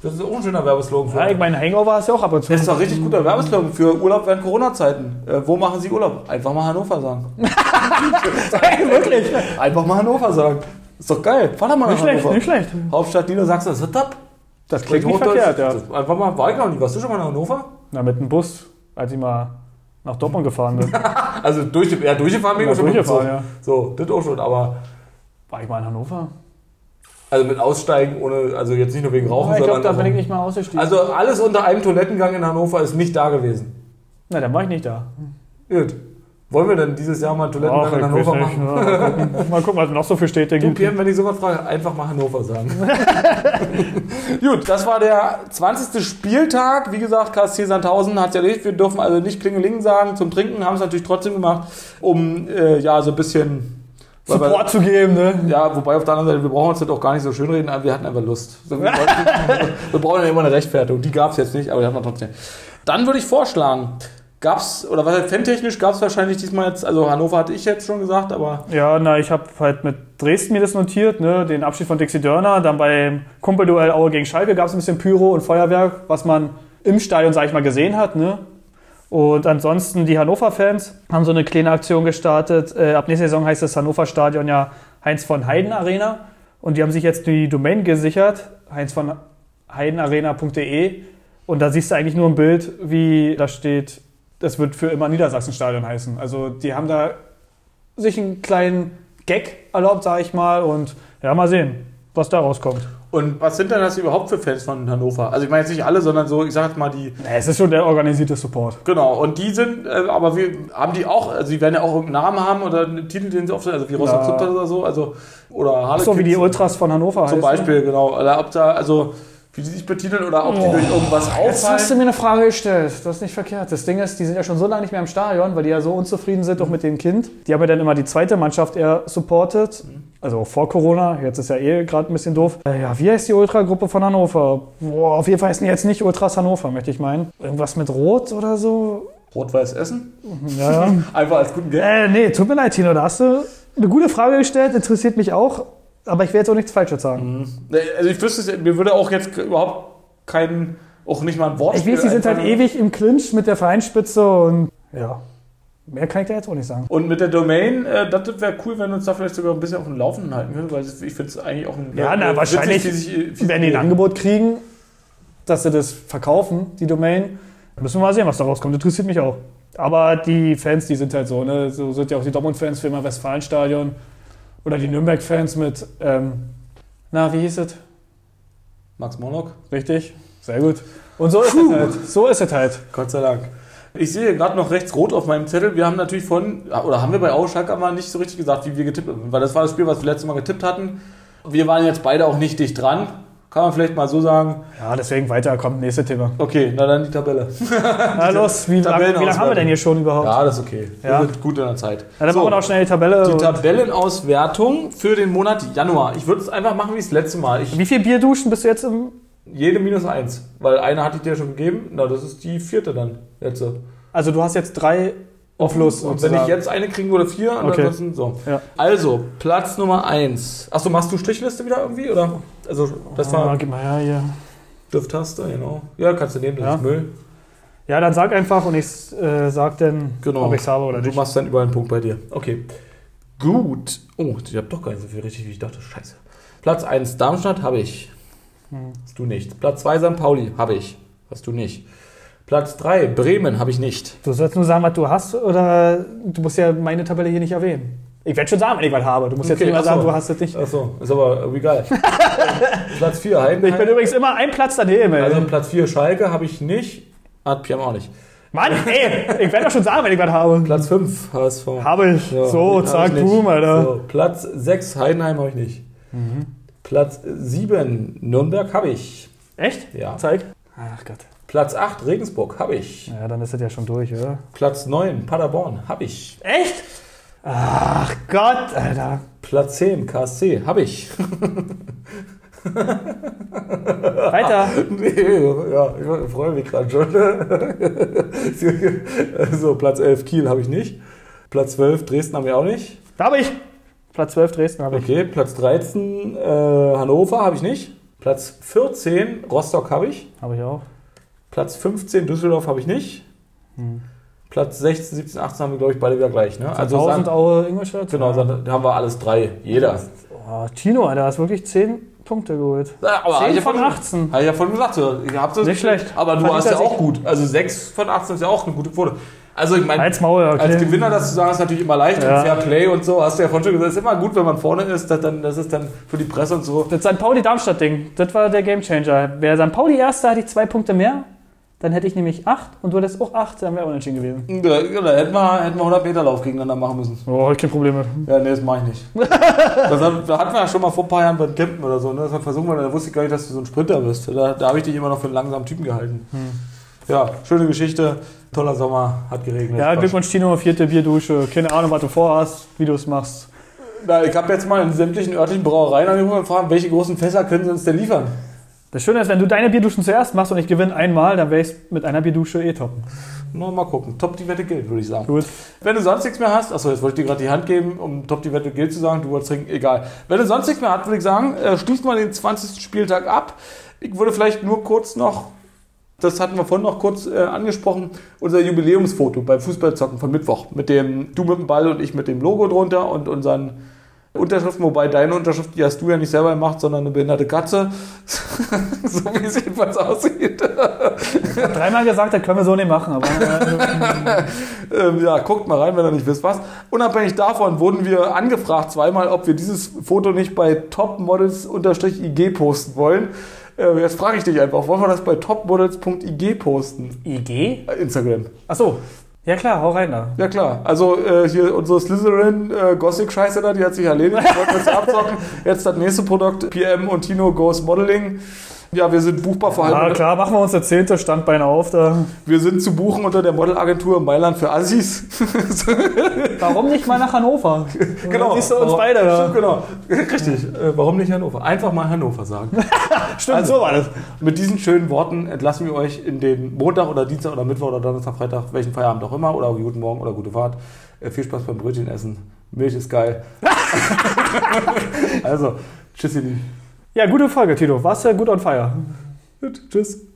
Das ist auch ein schöner Werbeslogan. für- Ja, ich meine, Hangover hast du auch ab und zu. Das ist doch richtig guter Werbeslogan für Urlaub während Corona-Zeiten. Äh, wo machen Sie Urlaub? Einfach mal Hannover sagen. Wirklich. Einfach mal Hannover sagen. Ist doch geil. Fahr doch mal nach Nicht schlecht, Hannover. nicht schlecht. Hauptstadt Niedersachsen, das top? Das klingt nicht verkehrt, ja. Das- Einfach mal, war ich noch nicht. Warst du schon mal nach Hannover? Na, mit dem Bus, als ich mal nach Dortmund gefahren bin. Also durch, ja, durchgefahren bin ich schon durchgefahren, ja. So, das auch schon, aber War ich mal in Hannover? also mit Aussteigen ohne, also jetzt nicht nur wegen Rauchen, Ja, ich sondern da bin ich nicht mal ausgestiegen. Also alles unter einem Toilettengang in Hannover ist nicht da gewesen. Na, dann war ich nicht da. Gut. Wollen wir denn dieses Jahr mal einen Toilettengang in Hannover machen? Ja, mal, gucken. mal gucken, was es noch so für Städte Du, gibt. Pierre, wenn ich sowas frage, einfach mal Hannover sagen. Gut, das war der 20. Spieltag. Wie gesagt, KSC Sandhausen hat ja nicht. Wir dürfen also nicht Klingeling sagen. Zum Trinken haben es natürlich trotzdem gemacht, um äh, ja so ein bisschen weil Support zu geben, ne? Ja, wobei auf der anderen Seite, wir brauchen uns das auch gar nicht so schön reden, wir hatten einfach Lust. Wir, wir brauchen ja immer eine Rechtfertigung. Die gab es jetzt nicht, aber die hatten wir trotzdem. Dann würde ich vorschlagen, gab's, oder was heißt fantechnisch, gab es wahrscheinlich diesmal jetzt, also Hannover hatte ich jetzt schon gesagt, aber Ja, na, ich habe halt mit Dresden mir das notiert, ne? den Abschied von Dixie Dörner. Dann beim Kumpelduell Aue gegen Schalke gab es ein bisschen Pyro und Feuerwerk, was man im Stadion, sag ich mal, gesehen hat. Ne? Und ansonsten die Hannover-Fans haben so eine kleine Aktion gestartet. Äh, ab nächster Saison heißt das Hannover Stadion ja Heinz von Heiden Arena. Und die haben sich jetzt die Domain gesichert, heinz von heidenarena.de. Und da siehst du eigentlich nur ein Bild, wie da steht, das wird für immer Niedersachsen-Stadion heißen. Also die haben da sich einen kleinen Gag erlaubt, sage ich mal. Und ja, mal sehen, was da rauskommt. Und was sind denn das überhaupt für Fans von Hannover? Also ich meine jetzt nicht alle, sondern so, ich sag jetzt mal die, Na, Es ist schon der organisierte Support. genau, und die sind, äh, aber wir haben die auch, also die werden ja auch irgendeinen Namen haben oder einen Titel, den sie oft, also wie Rostock Ja. Super oder so, also, oder Harlequins. So wie die Ultras von Hannover Zum heißen. Beispiel, genau. Oder ob da, also, wie die sich betiteln oder ob die durch irgendwas Jetzt hast du auffallen. mir eine Frage gestellt. Das ist nicht verkehrt. Das Ding ist, die sind ja schon so lange nicht mehr im Stadion, weil die ja so unzufrieden sind, auch mit dem Kind. Die haben ja dann immer die zweite Mannschaft eher supportet. Also auch vor Corona. Jetzt ist ja eh gerade ein bisschen doof. Äh, ja, wie heißt die Ultra-Gruppe von Hannover? Boah, auf jeden Fall heißen die jetzt nicht Ultras Hannover, möchte ich meinen. Irgendwas mit Rot oder so? Rot-Weiß Essen? Ja, ja. Einfach als guten Geld. äh, nee, tut mir leid, Tino. Da hast du eine gute Frage gestellt. Interessiert mich auch. Aber ich werde jetzt auch nichts Falsches sagen. Also ich wüsste, es- mir würde auch jetzt überhaupt kein, auch nicht mal ein Wort Ich weiß, die sind halt ewig im Clinch mit der Vereinsspitze und ja, mehr kann ich da jetzt auch nicht sagen. Und mit der Domain, äh, das wäre cool, wenn wir uns da vielleicht sogar ein bisschen auf dem Laufenden halten können, weil ich finde es eigentlich auch ein. Ja, na, äh, wahrscheinlich witzig, wie sich, wie Wenn die ein Angebot kriegen, dass sie das verkaufen, die Domain, müssen wir mal sehen, was da rauskommt. Interessiert mich auch. Aber die Fans, die sind halt so, ne? So sind ja auch die Dortmund-Fans für immer Westfalenstadion. Oder die Nürnberg-Fans mit, ähm, na, wie hieß es? Max Morlock, Richtig? Sehr gut. Und so ist es halt. So ist es halt. Gott sei Dank. Ich sehe gerade noch rechts rot auf meinem Zettel. Wir haben natürlich von, oder haben wir bei Auschak aber nicht so richtig gesagt, wie wir getippt haben, weil das war das Spiel, was wir letztes Mal getippt hatten. Wir waren jetzt beide auch nicht dicht dran. Kann man vielleicht mal so sagen. Ja, deswegen weiter kommt nächste Thema. Okay, na dann die Tabelle. Na los, wie, lang, wie lange haben wir denn hier schon überhaupt? Ja, Ja, das ist okay. Ja. Wir sind gut in der Zeit. dann So, machen wir noch schnell die Tabelle. die Tabellenauswertung für den Monat Januar. Ich würde es einfach machen wie das letzte Mal. Ich, wie viel Bierduschen bist du jetzt im. jede minus eins. Weil eine hatte ich dir schon gegeben. Na, das ist die vierte dann. Jetzt. Also du hast jetzt drei auf Fluss. Und wenn ich jetzt eine kriegen würde, vier. Okay. ansonsten so. Ja. Also, Platz Nummer eins. Achso, machst du Strichliste wieder irgendwie? Oder? Also, das Ah, war gib mal her hier. Dürftaste, genau. Ja, kannst du nehmen, das Ja. ist Müll. Ja, dann sag einfach und ich äh, sag dann, Genau. ob ich es habe oder Du nicht. machst dann überall einen Punkt bei dir. Okay. Gut. Oh, ich habe doch gar nicht so viel richtig, wie ich dachte. Scheiße. Platz 1 Darmstadt habe ich. Hm. Hast du nicht. Platz 2 St. Pauli habe ich. Hast du nicht. Platz 3 Bremen habe ich nicht. Du sollst nur sagen, was du hast oder du musst ja meine Tabelle hier nicht erwähnen. Ich werde schon sagen, wenn ich was habe. Du musst jetzt Okay, nicht mal so. sagen, du hast es nicht. Achso, ist aber geil. Platz 4 Ich bin Heidenheim. übrigens immer ein Platz daneben. Ey. Also Platz 4 Schalke habe ich nicht. Hat Piam auch nicht. Mann, ey, ich werde doch schon sagen, wenn ich was habe. Platz 5 HSV. Habe ich. Ja, so, zack, boom, Alter. So, Platz 6 Heidenheim habe ich nicht. Platz 7 Nürnberg habe ich. Echt? Ja. Zeig. Ach Gott. Platz 8 Regensburg habe ich. Ja, dann ist das ja schon durch, oder? Platz 9 Paderborn habe ich. Echt? Ach Gott, Alter. Platz 10 KSC habe ich. Weiter. nee, ja, ich freue mich gerade schon. so, Platz 11 Kiel habe ich nicht. Platz 12 Dresden haben wir auch nicht. Da habe ich. Platz 12 Dresden habe ich. Okay, Platz 13 äh, Hannover habe ich nicht. Platz 14 Rostock habe ich. Habe ich auch. Platz 15 Düsseldorf habe ich nicht. Hm. Platz 16, 17, 18 haben wir, glaube ich, beide wieder gleich. Ne? Also Also 1000 sagen, Aue Ingolstadt. genau, dann haben wir alles drei. Jeder. Oh, Tino, Alter, hast wirklich 10 Punkte geholt. Ja, aber 10 hab ich von ja 18. Habe ich ja vorhin gesagt. Ich hab das Nicht schlecht. Aber du Verdient hast ja auch gut. Also 6 von 18 ist ja auch eine gute Quote. Also ich meine, Als okay. als Gewinner das zu sagen, ist natürlich immer leicht. Ja. Und Fair Play und so, hast du ja vorhin schon gesagt, ist immer gut, wenn man vorne ist. Das, dann, das ist dann für die Presse und so. Das St. Pauli-Darmstadt-Ding, das war der Gamechanger. Wäre St. Pauli Erster, hätte ich zwei Punkte mehr. Dann hätte ich nämlich 8 und du hättest auch 8, dann wäre unentschieden gewesen. Da, da hätten, wir, hätten wir 100 Meter Lauf gegeneinander machen müssen. Oh, hab ich kein Problem mit. Ja, nee, das mache ich nicht. das hat, da hatten wir ja schon mal vor ein paar Jahren beim Campen oder so. Ne? Das versuchen wir, da wusste ich gar nicht, dass du so ein Sprinter bist. Da, da habe ich dich immer noch für einen langsamen Typen gehalten. Ja, schöne Geschichte. Toller Sommer, hat geregnet. Ja, Glückwunsch Tino, vierte Bierdusche. Keine Ahnung, was du vorhast, wie du es machst. Na, ich habe jetzt mal in sämtlichen örtlichen Brauereien angerufen und gefragt, welche großen Fässer können sie uns denn liefern? Das Schöne ist, wenn du deine Bierduschen zuerst machst und ich gewinne einmal, dann wäre ich mit einer Bierdusche eh top. Nur mal gucken. Top die Wette gilt, würde ich sagen. Gut. Wenn du sonst nichts mehr hast, achso, jetzt wollte ich dir gerade die Hand geben, um Top die Wette gilt zu sagen, du wolltest trinken, egal. Wenn du sonst nichts mehr hast, würde ich sagen, äh, wir den 20. Spieltag ab. Ich würde vielleicht nur kurz noch, das hatten wir vorhin noch kurz äh, angesprochen, unser Jubiläumsfoto beim Fußballzocken von Mittwoch. Mit dem, du mit dem Ball und ich mit dem Logo drunter und unseren Unterschriften, wobei deine Unterschrift, die hast du ja nicht selber gemacht, sondern eine behinderte Katze. so wie es jedenfalls aussieht. Ich dreimal gesagt, das können wir so nicht machen, aber äh, Ähm, ja, guckt mal rein, wenn ihr nicht wisst was. Unabhängig davon wurden wir angefragt zweimal, ob wir dieses Foto nicht bei topmodels-ig posten wollen. Äh, jetzt frage ich dich einfach, wollen wir das bei topmodels.ig posten? IG? Äh, Instagram. Achso. Ja klar, hau rein da. Ja klar, also äh, hier unsere Slytherin äh, Gothic-Scheiße da, die hat sich erledigt, die wollten wir jetzt abzocken. Jetzt das nächste Produkt, PM und Tino Goes Modeling. Ja, wir sind buchbar vor allem. Ja klar, machen wir uns das zehnte Standbein auf da. Wir sind zu buchen unter der Modelagentur Mailand für Assis. Warum nicht mal nach Hannover? genau. Dann siehst du uns Warum- beide da. Stimmt, genau. Richtig. Äh, warum nicht Hannover? Einfach mal Hannover sagen. Stimmt, Also- so war das. Mit diesen schönen Worten entlassen wir euch in den Montag oder Dienstag oder Mittwoch oder Donnerstag, Freitag, welchen Feierabend auch immer oder guten Morgen oder gute Fahrt. Äh, viel Spaß beim Brötchen essen. Milch ist geil. also, tschüssi. Ja, gute Folge, Tito. Warst ja gut on fire. Gut, Tschüss.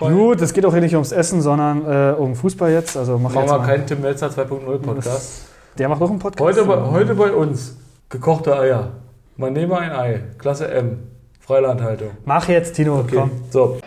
Gut, es geht auch hier nicht ums Essen, sondern äh, um Fußball jetzt. Also mach Machen wir keinen Tim Melzer 2.0 Podcast. Der macht auch einen Podcast. Heute bei, heute bei uns gekochte Eier. Man nehme ein Ei. Klasse M. Freilandhaltung. Mach jetzt, Tino. Okay. Komm. So.